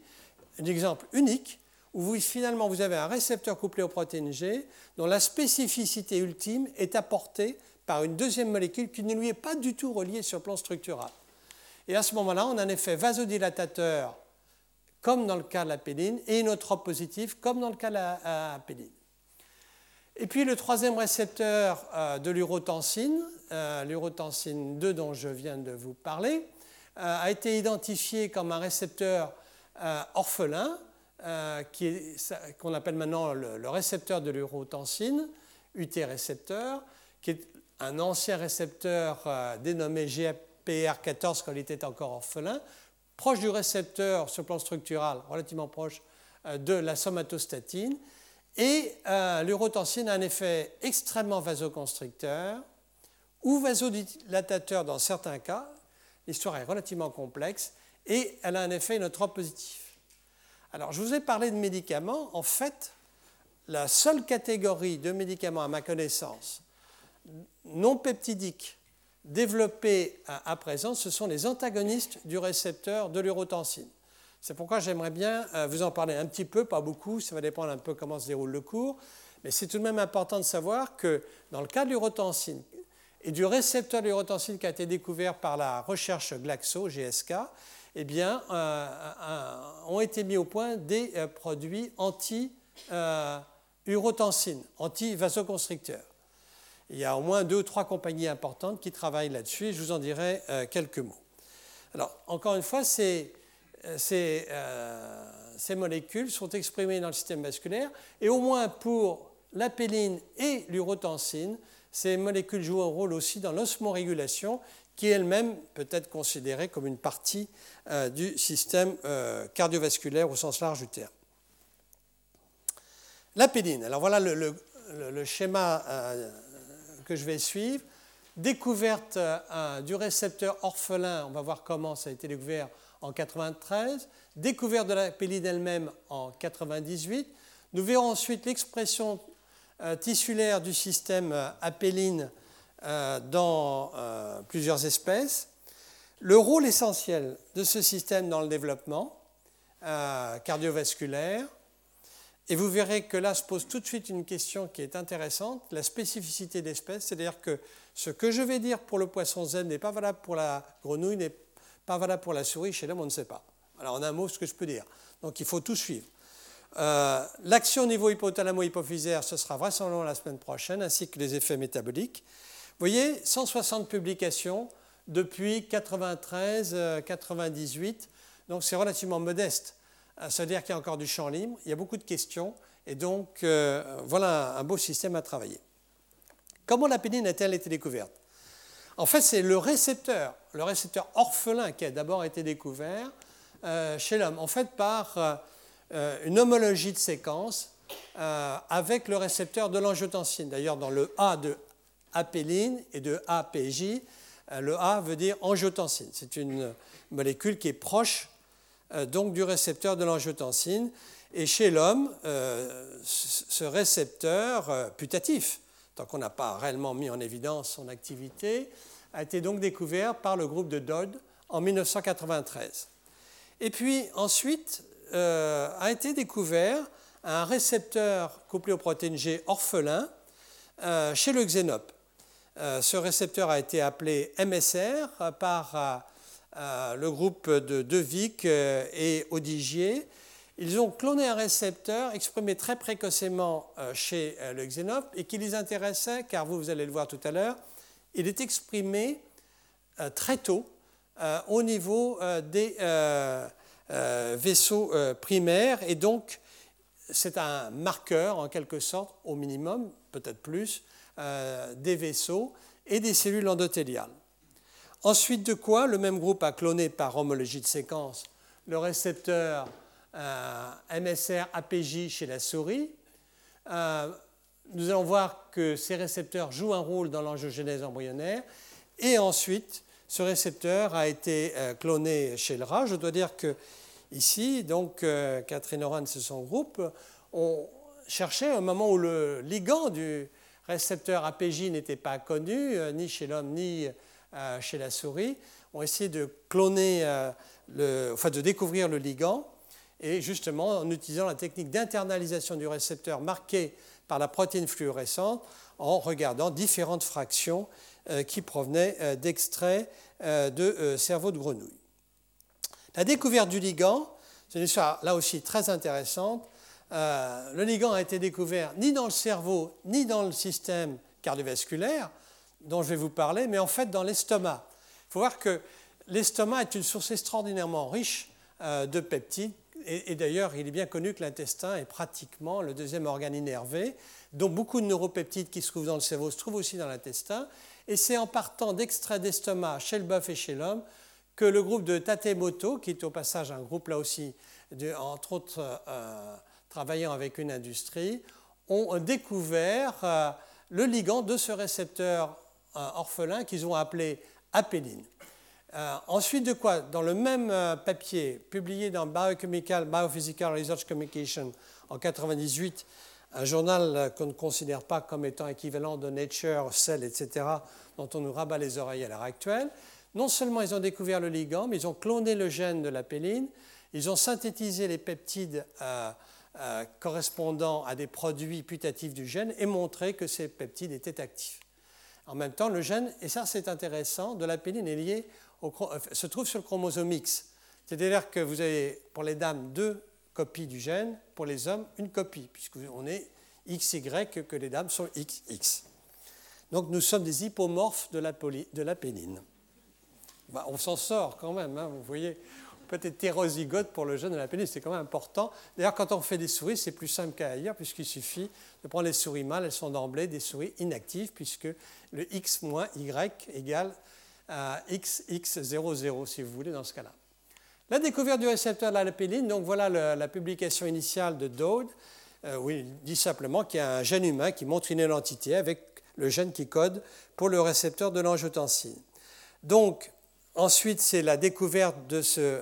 un exemple unique où finalement vous avez un récepteur couplé aux protéines G dont la spécificité ultime est apportée par une deuxième molécule qui ne lui est pas du tout reliée sur le plan structural. Et à ce moment-là, on a un effet vasodilatateur, comme dans le cas de la péline, et inotrope positif, comme dans le cas de la péline. Et puis le troisième récepteur euh, de l'urotensine, euh, l'urotensine 2 dont je viens de vous parler, euh, a été identifié comme un récepteur orphelin, qu'on appelle maintenant le, récepteur de l'urotensine, UT récepteur, qui est un ancien récepteur dénommé GPR14 quand il était encore orphelin, proche du récepteur sur le plan structural, relativement proche de la somatostatine, et euh, l'urotensine a un effet extrêmement vasoconstricteur ou vasodilatateur dans certains cas. L'histoire est relativement complexe et elle a un effet inotrope positif. Alors, je vous ai parlé de médicaments. En fait, la seule catégorie de médicaments, à ma connaissance, non peptidiques développés à présent, ce sont les antagonistes du récepteur de l'urotensine. C'est pourquoi j'aimerais bien euh, vous en parler un petit peu, pas beaucoup, ça va dépendre un peu comment se déroule le cours, mais c'est tout de même important de savoir que dans le cas de l'urotensine et du récepteur de l'urotensine qui a été découvert par la recherche Glaxo, GSK, eh bien, euh, euh, ont été mis au point des produits anti-urotensine, anti-vasoconstricteurs. Il y a au moins deux ou trois compagnies importantes qui travaillent là-dessus je vous en dirai quelques mots. Alors, encore une fois, c'est euh, ces, molécules sont exprimées dans le système vasculaire et au moins pour l'apéline et l'urotensine, ces molécules jouent un rôle aussi dans l'osmorégulation qui elle-même peut être considérée comme une partie euh, du système euh, cardiovasculaire au sens large du terme. L'apéline, alors voilà le, schéma que je vais suivre. Découverte du récepteur orphelin, on va voir comment ça a été découvert en 93, découverte de la péline elle-même en 98. Nous verrons ensuite l'expression euh, tissulaire du système euh, apéline euh, dans plusieurs espèces, le rôle essentiel de ce système dans le développement cardiovasculaire, et vous verrez que là se pose tout de suite une question qui est intéressante, la spécificité d'espèce, c'est-à-dire que ce que je vais dire pour le poisson zen n'est pas valable pour la grenouille, pas valable pour la souris, chez l'homme, on ne sait pas. Alors, en un mot, ce que je peux dire. Donc, il faut tout suivre. Euh, l'action au niveau hypothalamo-hypophysaire, ce sera vraisemblablement la semaine prochaine, ainsi que les effets métaboliques. Vous voyez, 160 publications depuis 93, 98, donc c'est relativement modeste. Euh, ça veut dire qu'il y a encore du champ libre, il y a beaucoup de questions, et donc euh, voilà un beau système à travailler. Comment la pénine a-t-elle été découverte? En fait, c'est le récepteur, le récepteur orphelin qui a d'abord été découvert euh, chez l'homme, en fait par euh, une homologie de séquence euh, avec le récepteur de l'angiotensine. D'ailleurs, dans le A de apéline et de APJ, le A veut dire angiotensine. C'est une molécule qui est proche donc du récepteur de l'angiotensine. Et chez l'homme, ce récepteur putatif, tant qu'on n'a pas réellement mis en évidence son activité, a été donc découvert par le groupe de Dodd en 1993. Et puis ensuite euh, a été découvert un récepteur couplé aux protéines G orphelin euh, chez le xénope. Euh, ce récepteur a été appelé MSR par le groupe de Devic et Odigier ils ont cloné un récepteur exprimé très précocement euh, chez euh, le xénope et qui les intéressait, car vous, vous allez le voir tout à l'heure, il est exprimé euh, très tôt au niveau des vaisseaux primaires et donc c'est un marqueur en quelque sorte, au minimum, peut-être plus, des vaisseaux et des cellules endothéliales. Ensuite de quoi, le même groupe a cloné par homologie de séquence le récepteur MSR APJ chez la souris. Euh, nous allons voir que ces récepteurs jouent un rôle dans l'angiogénèse embryonnaire. Et ensuite, ce récepteur a été euh, cloné chez le rat. Je dois dire que ici, donc Catherine Oran et son groupe ont cherché un moment où le ligand du récepteur APJ n'était pas connu, ni chez l'homme ni chez la souris, ont essayé de cloner, enfin de découvrir le ligand et justement en utilisant la technique d'internalisation du récepteur marqué par la protéine fluorescente, en regardant différentes fractions qui provenaient d'extraits de cerveau de grenouille. La découverte du ligand, c'est une histoire là aussi très intéressante. le ligand a été découvert ni dans le cerveau ni dans le système cardiovasculaire, dont je vais vous parler, mais en fait dans l'estomac. Il faut voir que l'estomac est une source extraordinairement riche de peptides et, d'ailleurs, il est bien connu que l'intestin est pratiquement le deuxième organe innervé, dont beaucoup de neuropeptides qui se trouvent dans le cerveau se trouvent aussi dans l'intestin. Et c'est en partant d'extraits d'estomac chez le bœuf et chez l'homme que le groupe de Tatemoto, qui est au passage un groupe là aussi, entre autres euh, travaillant avec une industrie, ont découvert euh, le ligand de ce récepteur euh, orphelin qu'ils ont appelé apéline. Euh, ensuite de quoi, dans le même euh, papier publié dans Biochemical Biophysical Research Communication en 1998, un journal euh, qu'on ne considère pas comme étant équivalent de Nature, Cell, etc., dont on nous rabat les oreilles à l'heure actuelle, non seulement ils ont découvert le ligand, mais ils ont cloné le gène de la péline, ils ont synthétisé les peptides correspondant à des produits putatifs du gène et montré que ces peptides étaient actifs. En même temps, le gène, et ça c'est intéressant, de la péline est lié euh, se trouve sur le chromosome X. C'est-à-dire que vous avez pour les dames deux copies du gène, pour les hommes une copie, puisqu'on est XY que les dames sont XX. Donc nous sommes des hypomorphes de la, pénine. Bah, on s'en sort quand même, hein, vous voyez. peut être hétérozygote pour le gène de la pénine, c'est quand même important. D'ailleurs, quand on fait des souris, c'est plus simple qu'ailleurs, puisqu'il suffit de prendre les souris mâles, elles sont d'emblée des souris inactives, puisque le X moins Y égale XX00 si vous voulez dans ce cas-là. La découverte du récepteur de la donc voilà la publication initiale de Dode, euh, où il dit simplement qu'il y a un gène humain qui montre une identité avec le gène qui code pour le récepteur de l'angiotensine. Donc, ensuite, c'est la découverte de ce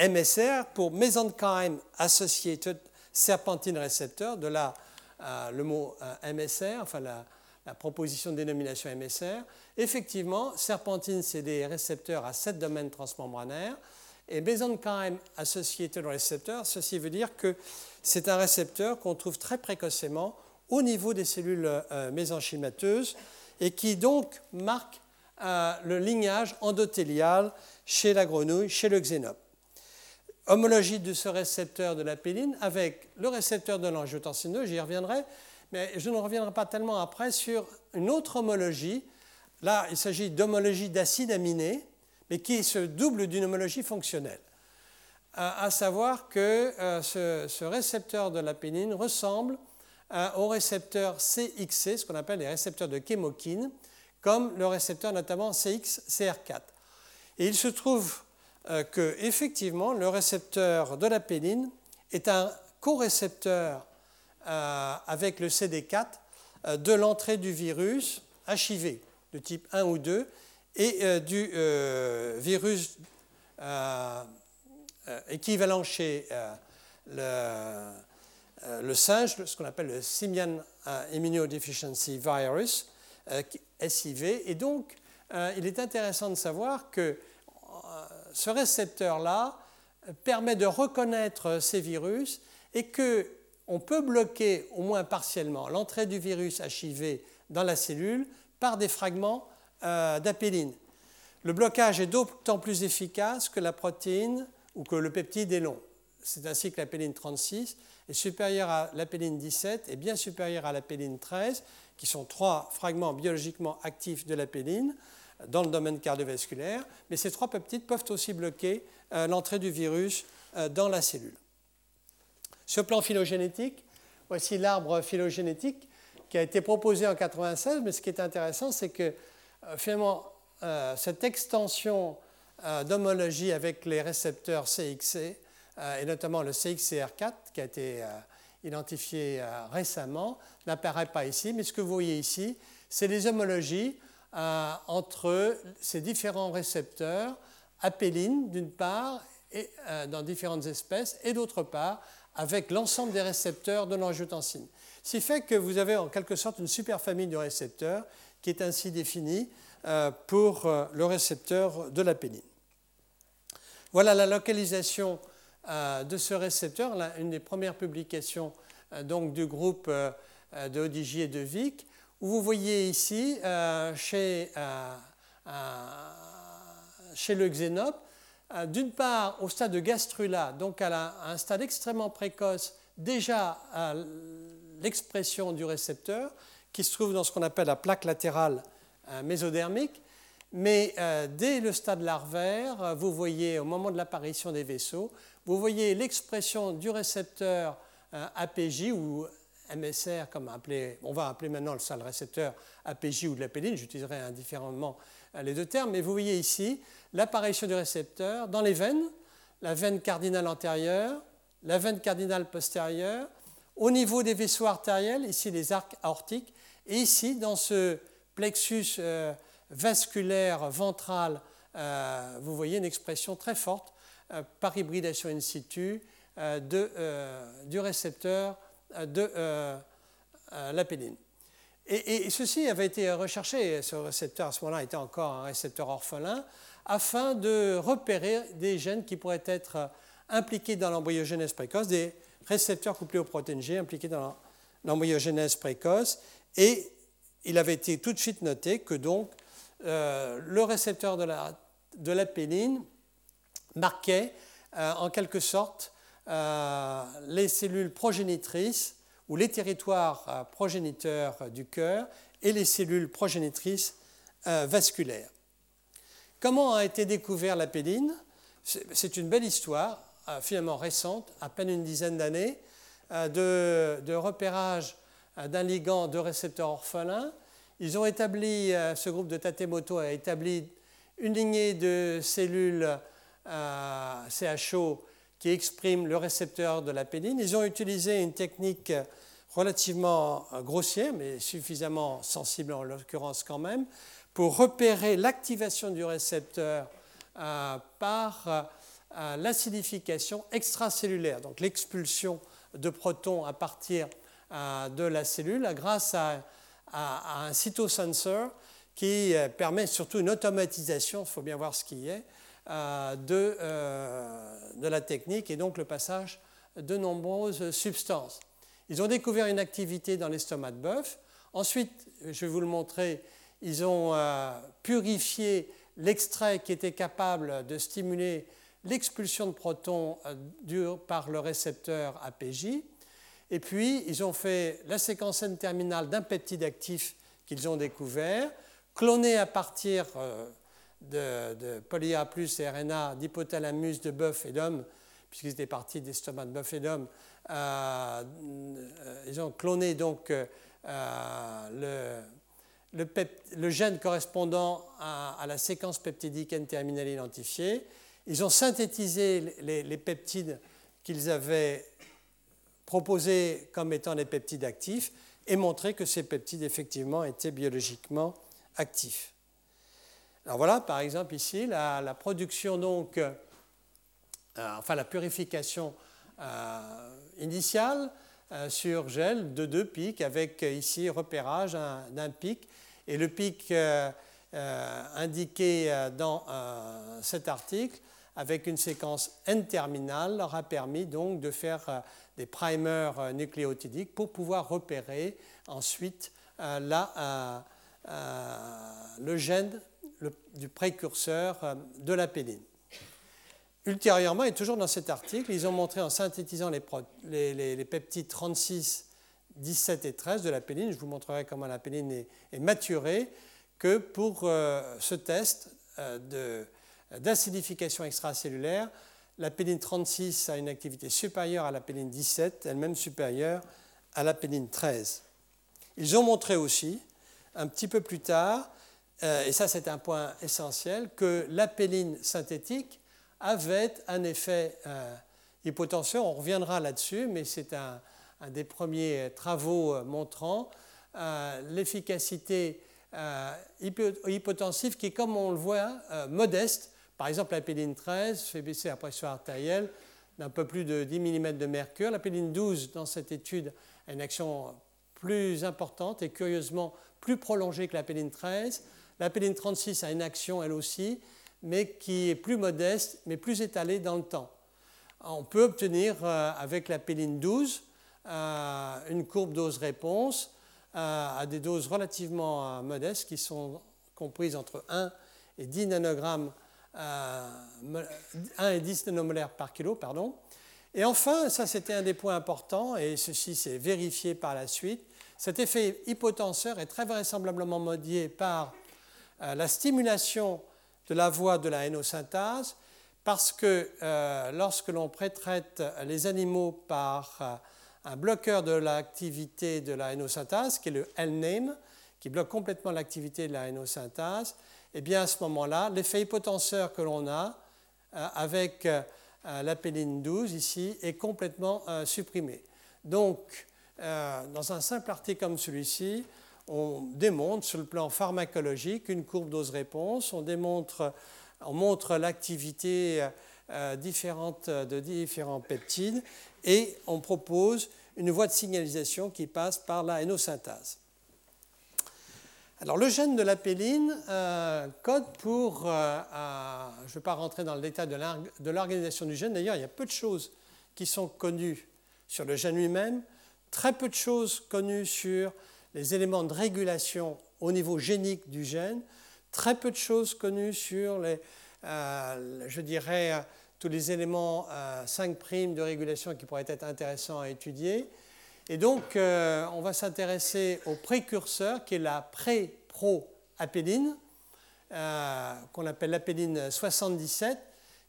MSR pour Mesenchyme Associated Serpentine Receptor, de là euh, le mot euh, MSR, enfin la, la proposition de dénomination MSR. Effectivement, serpentine, c'est des récepteurs à sept domaines transmembranaires. Et mesenchyme associated récepteur, ceci veut dire que c'est un récepteur qu'on trouve très précocement au niveau des cellules euh, mésenchymateuses et qui donc marque euh, le lignage endothélial chez la grenouille, chez le xénope. Homologie de ce récepteur de la péline avec le récepteur de l'angiotensineux, j'y reviendrai, mais je ne reviendrai pas tellement après sur une autre homologie. Là, il s'agit d'homologie d'acide aminé, mais qui se double d'une homologie fonctionnelle. À, savoir que euh, ce, récepteur de la pénine ressemble euh, au récepteur CXC, ce qu'on appelle les récepteurs de chémokine, comme le récepteur notamment CXCR4. Et il se trouve euh, que effectivement le récepteur de la pénine est un co-récepteur euh, avec le CD4 euh, de l'entrée du virus HIV de type 1 ou 2 et euh, du virus équivalent chez le, le, singe, ce qu'on appelle le Simian Immunodeficiency Virus, SIV. Et donc, il est intéressant de savoir que ce récepteur-là permet de reconnaître ces virus et que on peut bloquer au moins partiellement l'entrée du virus HIV dans la cellule par des fragments euh, d'apéline. Le blocage est d'autant plus efficace que la protéine ou que le peptide est long. C'est ainsi que l'apéline 36 est supérieure à l'apéline 17 et bien supérieure à l'apéline 13, qui sont trois fragments biologiquement actifs de l'apéline dans le domaine cardiovasculaire. Mais ces trois peptides peuvent aussi bloquer euh, l'entrée du virus euh, dans la cellule. Le plan phylogénétique, voici l'arbre phylogénétique qui a été proposé en 1996, mais ce qui est intéressant, c'est que euh, finalement, euh, cette extension euh, d'homologie avec les récepteurs CXC, et notamment le CXCR4, qui a été identifié récemment, n'apparaît pas ici, mais ce que vous voyez ici, c'est les homologies entre ces différents récepteurs, apéline d'une part, et, dans différentes espèces, et d'autre part, avec l'ensemble des récepteurs de l'angiotensine. Ce qui fait que vous avez en quelque sorte une superfamille de récepteurs qui est ainsi définie euh, pour euh, le récepteur de la pénine. Voilà la localisation euh, de ce récepteur, une des premières publications donc, du groupe de Odigi et de Vic, où vous voyez ici, chez, chez le xénope, d'une part au stade de gastrula, donc à, un stade extrêmement précoce, déjà l'expression du récepteur, qui se trouve dans ce qu'on appelle la plaque latérale mésodermique, mais euh, dès le stade larvaire, euh, vous voyez, au moment de l'apparition des vaisseaux, vous voyez l'expression du récepteur euh, APJ ou MSR, comme on va appeler maintenant le seul récepteur APJ ou de la péline, j'utiliserai indifféremment les deux termes, mais vous voyez ici l'apparition du récepteur dans les veines, la veine cardinale antérieure, la veine cardinale postérieure, au niveau des vaisseaux artériels, ici les arcs aortiques, et ici dans ce plexus vasculaire ventrale, euh, vous voyez une expression très forte euh, par hybridation in situ euh, du récepteur de la pédine. Et, et, ceci avait été recherché, ce récepteur à ce moment-là était encore un récepteur orphelin, afin de repérer des gènes qui pourraient être impliqués dans l'embryogenèse précoce, des récepteurs couplés aux protéines G impliqués dans l'embryogenèse précoce. Et il avait été tout de suite noté que donc euh, le récepteur de la, de marquait euh, en quelque sorte euh, les cellules progénitrices ou les territoires progéniteurs du cœur et les cellules progénitrices vasculaires. Comment a été découvert la péline C'est une belle histoire, finalement récente, à peine une dizaine d'années, de, de, repérage d'un ligand de récepteur orphelin ils ont établi, euh, ce groupe de Tatemoto a établi une lignée de cellules euh, CHO qui expriment le récepteur de la pédine. Ils ont utilisé une technique relativement euh, grossière, mais suffisamment sensible en l'occurrence quand même, pour repérer l'activation du récepteur par l'acidification extracellulaire, donc l'expulsion de protons à partir de la cellule grâce à un cytosensor qui euh, permet surtout une automatisation, il faut bien voir ce qui est, euh, de, euh, de, la technique et donc le passage de nombreuses substances. Ils ont découvert une activité dans l'estomac de bœuf. Ensuite, je vais vous le montrer, ils ont purifié l'extrait qui était capable de stimuler l'expulsion de protons par le récepteur APJ. Et puis, ils ont fait la séquence N-terminale d'un peptide actif qu'ils ont découvert, cloné à partir euh, de, de polyA plus et RNA d'hypothalamus de bœuf et d'homme, puisqu'ils étaient partis d'estomac de bœuf et d'homme. Euh, ils ont cloné donc euh, le, gène correspondant à, la séquence peptidique N-terminale identifiée. Ils ont synthétisé les, peptides qu'ils avaient proposés comme étant des peptides actifs et montrer que ces peptides effectivement étaient biologiquement actifs. Alors voilà, par exemple ici, la, production donc, euh, enfin la purification euh, initiale sur gel de deux pics avec ici repérage d'un pic et le pic indiqué dans cet article avec une séquence N-terminale leur a permis donc de faire des primers euh, nucléotidiques pour pouvoir repérer ensuite euh, euh, le gène du précurseur de la péline. Ultérieurement, et toujours dans cet article, ils ont montré en synthétisant les, peptides 36, 17 et 13 de la péline, je vous montrerai comment la péline est, maturée, que pour ce test d'acidification extracellulaire, la péline 36 a une activité supérieure à la péline 17, elle-même supérieure à la péline 13. Ils ont montré aussi, un petit peu plus tard, euh, et ça c'est un point essentiel, que la péline synthétique avait un effet euh, hypotenseur. On reviendra là-dessus, mais c'est un, des premiers travaux euh, montrant l'efficacité hypotensive qui, comme on le voit, modeste par exemple, la péline 13 fait baisser la pression artérielle d'un peu plus de 10 mm de mercure. La péline 12, dans cette étude, a une action plus importante et curieusement plus prolongée que la péline 13. La péline 36 a une action, elle aussi, mais qui est plus modeste, mais plus étalée dans le temps. On peut obtenir euh, avec la péline 12 euh, une courbe dose-réponse à, des doses relativement modestes qui sont comprises entre 1 et 10 nanogrammes, 1 et 10 nanomolaires par kilo, pardon. Et enfin, ça c'était un des points importants, et ceci s'est vérifié par la suite, cet effet hypotenseur est très vraisemblablement modié par euh, la stimulation de la voie de la hénosynthase, parce que euh, lorsque l'on prétraite les animaux par euh, un bloqueur de l'activité de la hénosynthase, qui est le L-name, qui bloque complètement l'activité de la hénosynthase, eh bien à ce moment-là, l'effet hypotenseur que l'on a avec l'apéline 12 ici est complètement supprimé. Donc, euh, dans un simple article comme celui-ci, on démontre sur le plan pharmacologique une courbe dose-réponse, on, montre l'activité euh, différente de différents peptides et on propose une voie de signalisation qui passe par la hénosynthase. Alors le gène de l'apéline euh, code pour, je ne vais pas rentrer dans le détail de l'organisation du gène, d'ailleurs il y a peu de choses qui sont connues sur le gène lui-même, très peu de choses connues sur les éléments de régulation au niveau génique du gène, très peu de choses connues sur les, euh, je dirais, tous les éléments 5' euh, de régulation qui pourraient être intéressants à étudier. Et donc, euh, on va s'intéresser au précurseur qui est la pré-pro-apéline, qu'on appelle l'apéline 77,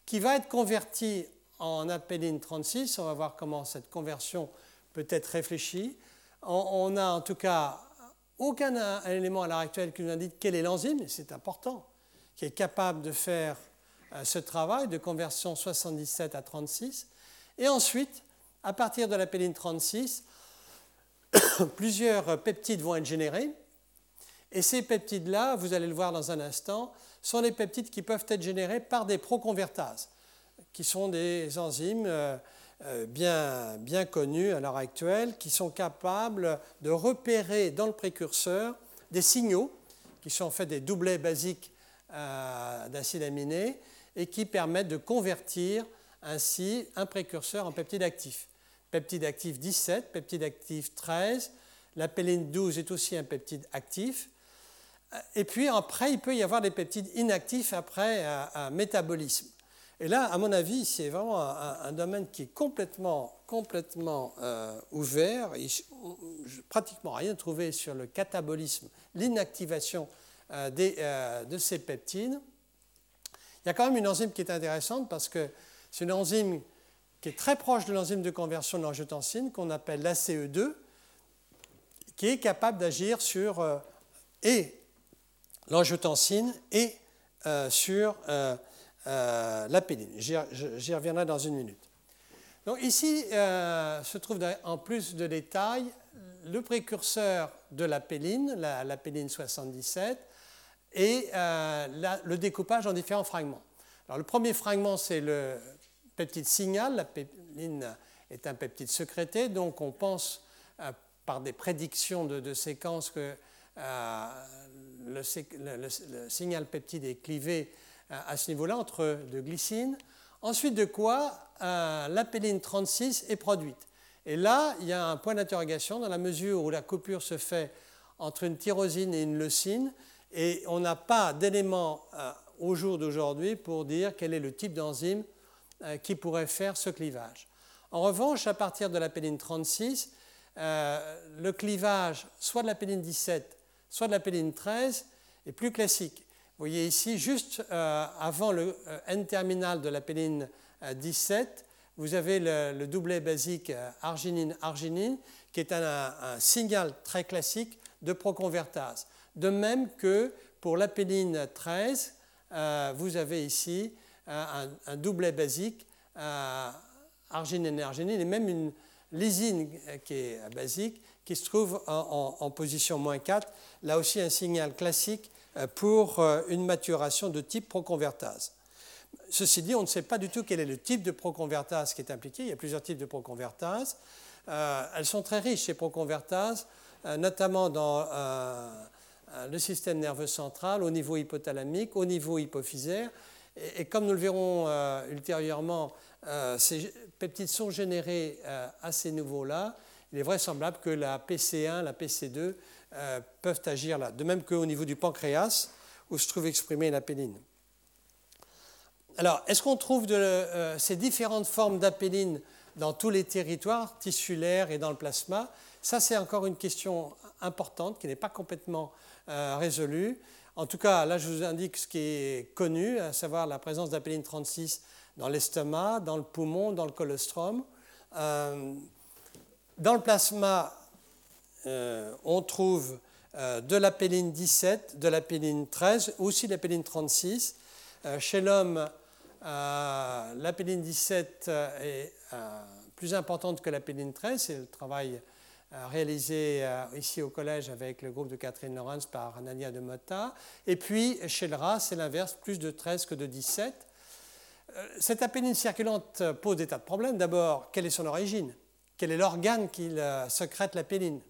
qui va être convertie en apéline 36. On va voir comment cette conversion peut-être réfléchi. On n'a en tout cas aucun élément à l'heure actuelle qui nous indique quelle est l'enzyme, et c'est important, qui est capable de faire euh, ce travail de conversion 77 à 36. Et ensuite, à partir de la péline 36, plusieurs peptides vont être générés. Et ces peptides-là, vous allez le voir dans un instant, sont des peptides qui peuvent être générés par des proconvertases, qui sont des enzymes euh, bien, bien connus à l'heure actuelle qui sont capables de repérer dans le précurseur des signaux qui sont en fait des doublets basiques euh, d'acides aminés et qui permettent de convertir ainsi un précurseur en peptide actif. Peptide actif 17, peptide actif 13, la péline 12 est aussi un peptide actif. Et puis après, il peut y avoir des peptides inactifs après un métabolisme. Et là, à mon avis, c'est vraiment un, domaine qui est complètement, complètement euh, ouvert. Je n'ai pratiquement rien trouvé sur le catabolisme, l'inactivation euh, euh, de ces peptides. Il y a quand même une enzyme qui est intéressante parce que c'est une enzyme qui est très proche de l'enzyme de conversion de l'angiotensine qu'on appelle l'ACE2, qui est capable d'agir sur et l'angiotensine et sur euh, la péline. J'y reviendrai dans une minute. Donc ici euh, se trouve en plus de détails le précurseur de la péline, la, péline 77, et euh, le découpage en différents fragments. Alors, le premier fragment, c'est le peptide signal. La péline est un peptide secrété, donc on pense par des prédictions de, séquences que le, le, signal peptide est clivé à ce niveau-là entre de glycine. Ensuite de quoi euh, l'apéline 36 est produite. Et là, il y a un point d'interrogation dans la mesure où la coupure se fait entre une tyrosine et une leucine, et on n'a pas d'éléments euh, au jour d'aujourd'hui pour dire quel est le type d'enzyme euh, qui pourrait faire ce clivage. En revanche, à partir de l'apéline 36, le clivage soit de l'apéline 17, soit de l'apéline 13 est plus classique. Vous voyez ici, juste euh, avant le euh, N-terminal de la péline 17, euh, vous avez le, doublet basique arginine-arginine, qui est un, signal très classique de proconvertase. De même que pour la péline 13, vous avez ici un, doublet basique arginine-arginine et même une lysine qui est basique qui se trouve en, en position moins 4. Là aussi un signal classique pour euh, une maturation de type proconvertase. Ceci dit, on ne sait pas du tout quel est le type de proconvertase qui est impliqué. Il y a plusieurs types de proconvertase. Euh, elles sont très riches, ces proconvertases, notamment dans le système nerveux central, au niveau hypothalamique, au niveau hypophysaire. Et, comme nous le verrons ultérieurement, ces peptides sont générés à ces niveaux-là il est vraisemblable que la PC1, la PC2 peuvent agir là. De même qu'au niveau du pancréas, où se trouve exprimée l'apéline. Alors, est-ce qu'on trouve ces différentes formes d'apéline dans tous les territoires tissulaires et dans le plasma? Ça, c'est encore une question importante qui n'est pas complètement résolue. En tout cas, là, je vous indique ce qui est connu, à savoir la présence d'apéline 36 dans l'estomac, dans le poumon, dans le colostrum. Euh, dans le plasma, euh, on trouve euh, de l'apéline 17, de l'apéline 13, aussi de l'apéline 36. chez l'homme, l'apéline 17 est plus importante que l'apéline 13, c'est le travail euh, réalisé euh, ici au collège avec le groupe de Catherine Lawrence par Anania de Motta. Et puis chez le rat, c'est l'inverse, plus de 13 que de 17. Euh, cette apéline circulante pose des tas de problèmes. D'abord, quelle est son origine? Quel est l'organe qui secrète l'apéline?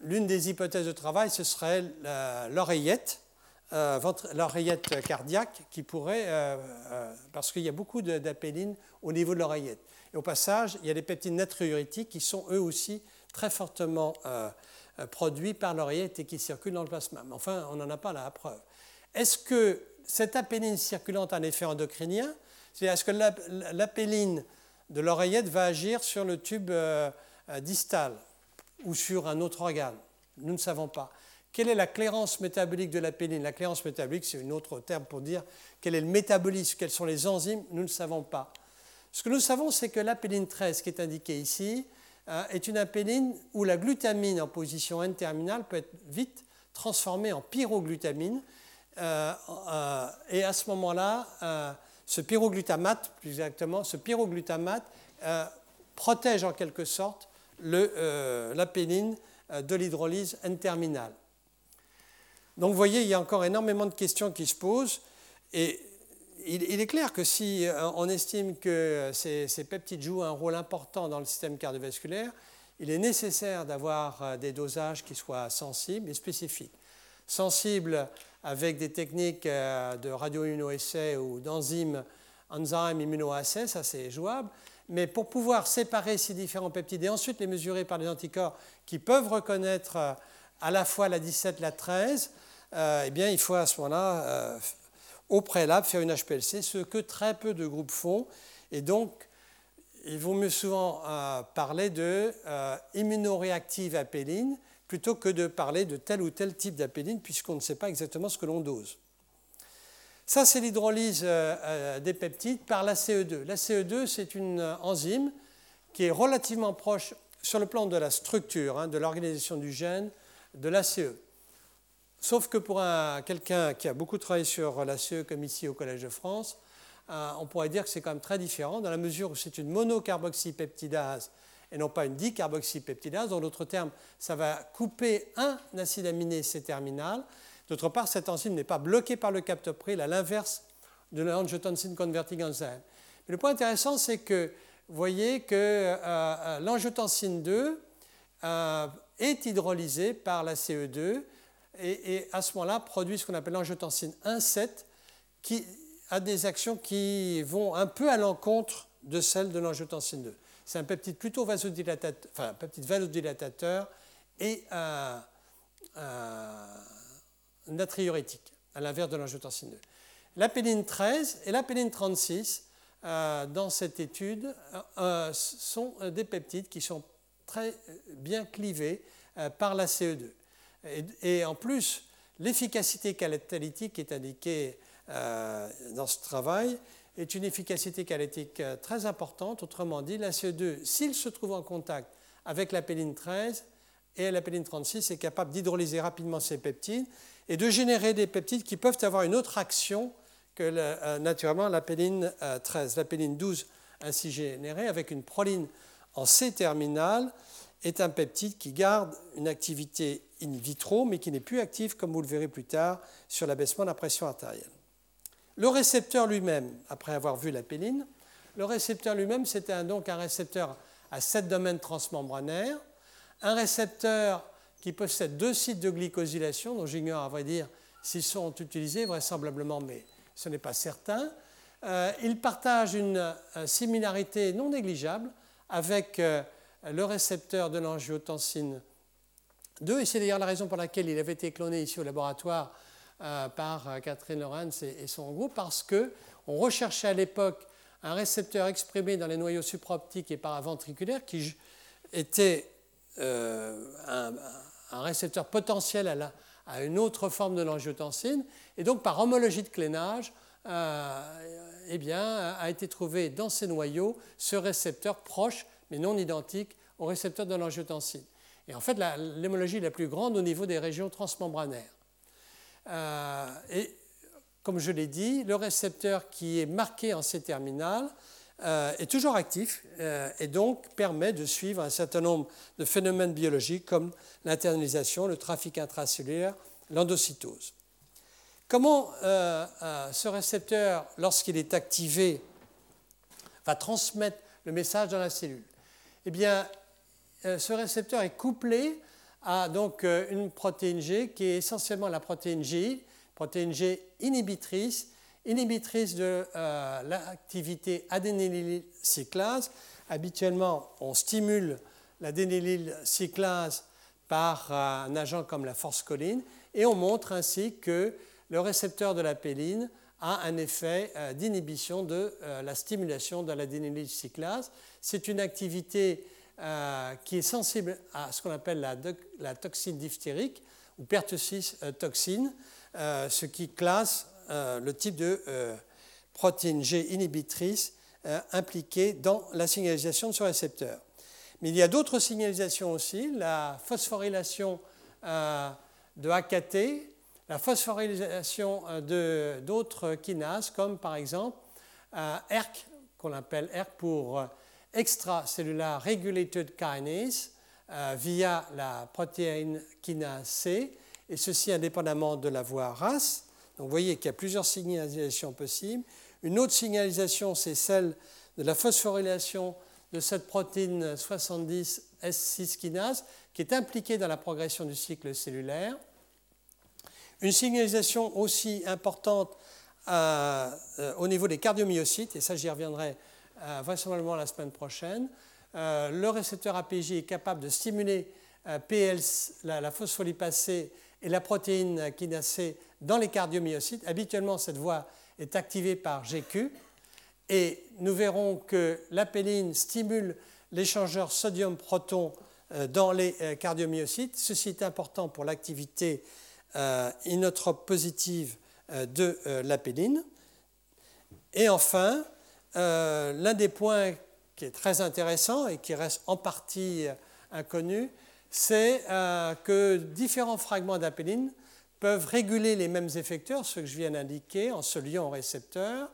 L'une des hypothèses de travail, ce serait l'oreillette, l'oreillette cardiaque qui pourrait, parce qu'il y a beaucoup d'apéline au niveau de l'oreillette. Et au passage, il y a des peptides natriuritiques qui sont eux aussi très fortement euh, euh, produits par l'oreillette et qui circulent dans le plasma. Mais enfin, on n'en a pas la preuve. Est-ce que cette apéline circulante a un effet endocrinien? C'est-à-dire, est-ce que l'apéline de l'oreillette va agir sur le tube euh, distal? Ou sur un autre organe Nous ne savons pas. Quelle est la clairance métabolique de l'apéline La clairance métabolique, c'est un autre terme pour dire quel est le métabolisme, quels sont les enzymes, nous ne savons pas. Ce que nous savons, c'est que l'apéline 13, qui est indiquée ici, euh, est une apéline où la glutamine en position N-terminale peut être vite transformée en pyroglutamine. Euh, euh, et à ce moment-là, ce pyroglutamate, plus exactement, ce pyroglutamate protège en quelque sorte l'apéline de l'hydrolyse N-terminale. Donc vous voyez, il y a encore énormément de questions qui se posent. Et il, est clair que si euh, on estime que ces, peptides jouent un rôle important dans le système cardiovasculaire, il est nécessaire d'avoir euh, des dosages qui soient sensibles et spécifiques. Sensibles avec des techniques euh, de radio-immunoessai ou d'enzymes enzymes immunoassays, ça c'est jouable. Mais pour pouvoir séparer ces différents peptides et ensuite les mesurer par des anticorps qui peuvent reconnaître à la fois la 17, la 13, eh bien, il faut à ce moment-là au préalable faire une HPLC, ce que très peu de groupes font. Et donc, il vaut mieux souvent euh, parler de euh, immunoréactive apéline plutôt que de parler de tel ou tel type d'apéline, puisqu'on ne sait pas exactement ce que l'on dose. Ça, c'est l'hydrolyse euh, des peptides par la CE2. La CE2, c'est une enzyme qui est relativement proche sur le plan de la structure, hein, de l'organisation du gène, de la CE. Sauf que pour quelqu'un qui a beaucoup travaillé sur la CE, comme ici au Collège de France, euh, on pourrait dire que c'est quand même très différent, dans la mesure où c'est une monocarboxypeptidase et non pas une dicarboxypeptidase. En d'autres termes, ça va couper un acide aminé C-terminal. D'autre part, cette enzyme n'est pas bloquée par le captopril, à l'inverse de l'angiotensin converting enzyme. Mais le point intéressant, c'est que vous voyez que euh, euh, l'angiotensine 2 est hydrolysée par la CE2 et, à ce moment-là produit ce qu'on appelle l'angiotensine 1,7 qui a des actions qui vont un peu à l'encontre de celles de l'angiotensine 2. C'est un peptide plutôt vasodilatateur, enfin, un peptide vasodilatateur et natriurétique, à l'inverse de l'angiotensine 2. L'apéline 13 et l'apéline 36, euh, dans cette étude, euh, euh, sont des peptides qui sont très bien clivés par la CE2. Et, en plus, l'efficacité catalytique qui est indiquée euh, dans ce travail est une efficacité catalytique euh, très importante. Autrement dit, la CE2, s'il se trouve en contact avec la péline 13 et la péline 36, est capable d'hydrolyser rapidement ces peptides et de générer des peptides qui peuvent avoir une autre action que euh, naturellement la péline 13. La péline 12 ainsi générée avec une proline en C terminale est un peptide qui garde une activité in vitro, mais qui n'est plus actif, comme vous le verrez plus tard, sur l'abaissement de la pression artérielle. Le récepteur lui-même, après avoir vu la péline, le récepteur lui-même, c'était donc un récepteur à sept domaines transmembranaires, un récepteur qui possède deux sites de glycosylation, dont j'ignore à vrai dire s'ils sont utilisés, vraisemblablement, mais ce n'est pas certain. Euh, il partage une similarité non négligeable avec euh, le récepteur de l'angiotensine 2. Et c'est d'ailleurs la raison pour laquelle il avait été cloné ici au laboratoire euh, par euh, Catherine Lorenz et, son groupe, parce qu'on recherchait à l'époque un récepteur exprimé dans les noyaux supraoptiques et paraventriculaires qui était euh, un, récepteur potentiel à, une autre forme de l'angiotensine. Et donc, par homologie de clénage, eh bien, a été trouvé dans ces noyaux ce récepteur proche, mais non identique, au récepteur de l'angiotensine. Et en fait, l'hémologie la plus grande au niveau des régions transmembranaires. Euh, et comme je l'ai dit, le récepteur qui est marqué en C-terminal euh, est toujours actif euh, et donc permet de suivre un certain nombre de phénomènes biologiques comme l'internalisation, le trafic intracellulaire, l'endocytose. Comment ce récepteur, lorsqu'il est activé, va transmettre le message dans la cellule? Eh bien, euh, ce récepteur est couplé à donc, euh, une protéine G qui est essentiellement la protéine G, protéine G inhibitrice, inhibitrice de euh, l'activité adénylyl cyclase. Habituellement, on stimule l'adénylyl cyclase par un agent comme la forscoline et on montre ainsi que le récepteur de la péline a un effet d'inhibition de la stimulation de l'adénylyl cyclase. C'est une activité euh, qui est sensible à ce qu'on appelle la, toxine diphtérique ou pertussis euh, toxine, euh, ce qui classe le type de protéine G inhibitrice impliquée dans la signalisation de ce récepteur. Mais il y a d'autres signalisations aussi, la phosphorylation de AKT, la phosphorylation d'autres kinases, comme par exemple ERK, qu'on appelle ERK pour extracellular regulated kinase euh, via la protéine kinase C, et ceci indépendamment de la voie RAS. Donc vous voyez qu'il y a plusieurs signalisations possibles. Une autre signalisation, c'est celle de la phosphorylation de cette protéine 70 S6 kinase qui est impliquée dans la progression du cycle cellulaire. Une signalisation aussi importante euh, euh, au niveau des cardiomyocytes, et ça j'y reviendrai euh, vraisemblablement la semaine prochaine. Le récepteur APJ est capable de stimuler PL, la, C et la protéine kinase dans les cardiomyocytes. Habituellement, cette voie est activée par GQ. Et nous verrons que l'apéline stimule l'échangeur sodium-proton dans les cardiomyocytes. Ceci est important pour l'activité inotrope positive de l'apéline. Et enfin, euh, l'un des points qui est très intéressant et qui reste en partie euh, inconnu, c'est euh, que différents fragments d'apéline peuvent réguler les mêmes effecteurs, ce que je viens d'indiquer, en se liant au récepteur,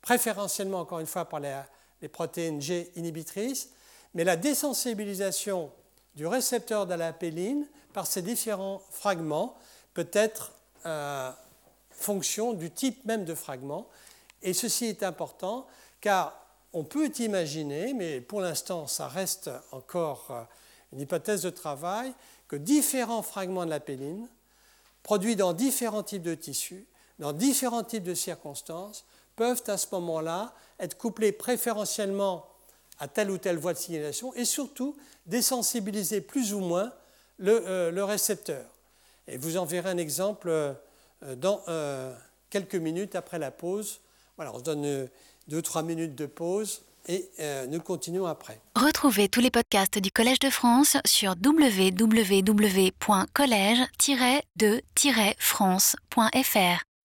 préférentiellement, encore une fois, par les, protéines G inhibitrices, mais la désensibilisation du récepteur de l'apéline par ces différents fragments peut être fonction du type même de fragment. Et ceci est important car on peut imaginer, mais pour l'instant ça reste encore euh, une hypothèse de travail, que différents fragments de la péline, produits dans différents types de tissus, dans différents types de circonstances, peuvent à ce moment-là être couplés préférentiellement à telle ou telle voie de signalisation et surtout désensibiliser plus ou moins le, euh, récepteur. Et vous en verrez un exemple euh, dans quelques minutes après la pause. Voilà, on se donne deux, trois minutes de pause et euh, nous continuons après. Retrouvez tous les podcasts du Collège de France sur www.collège-de-france.fr.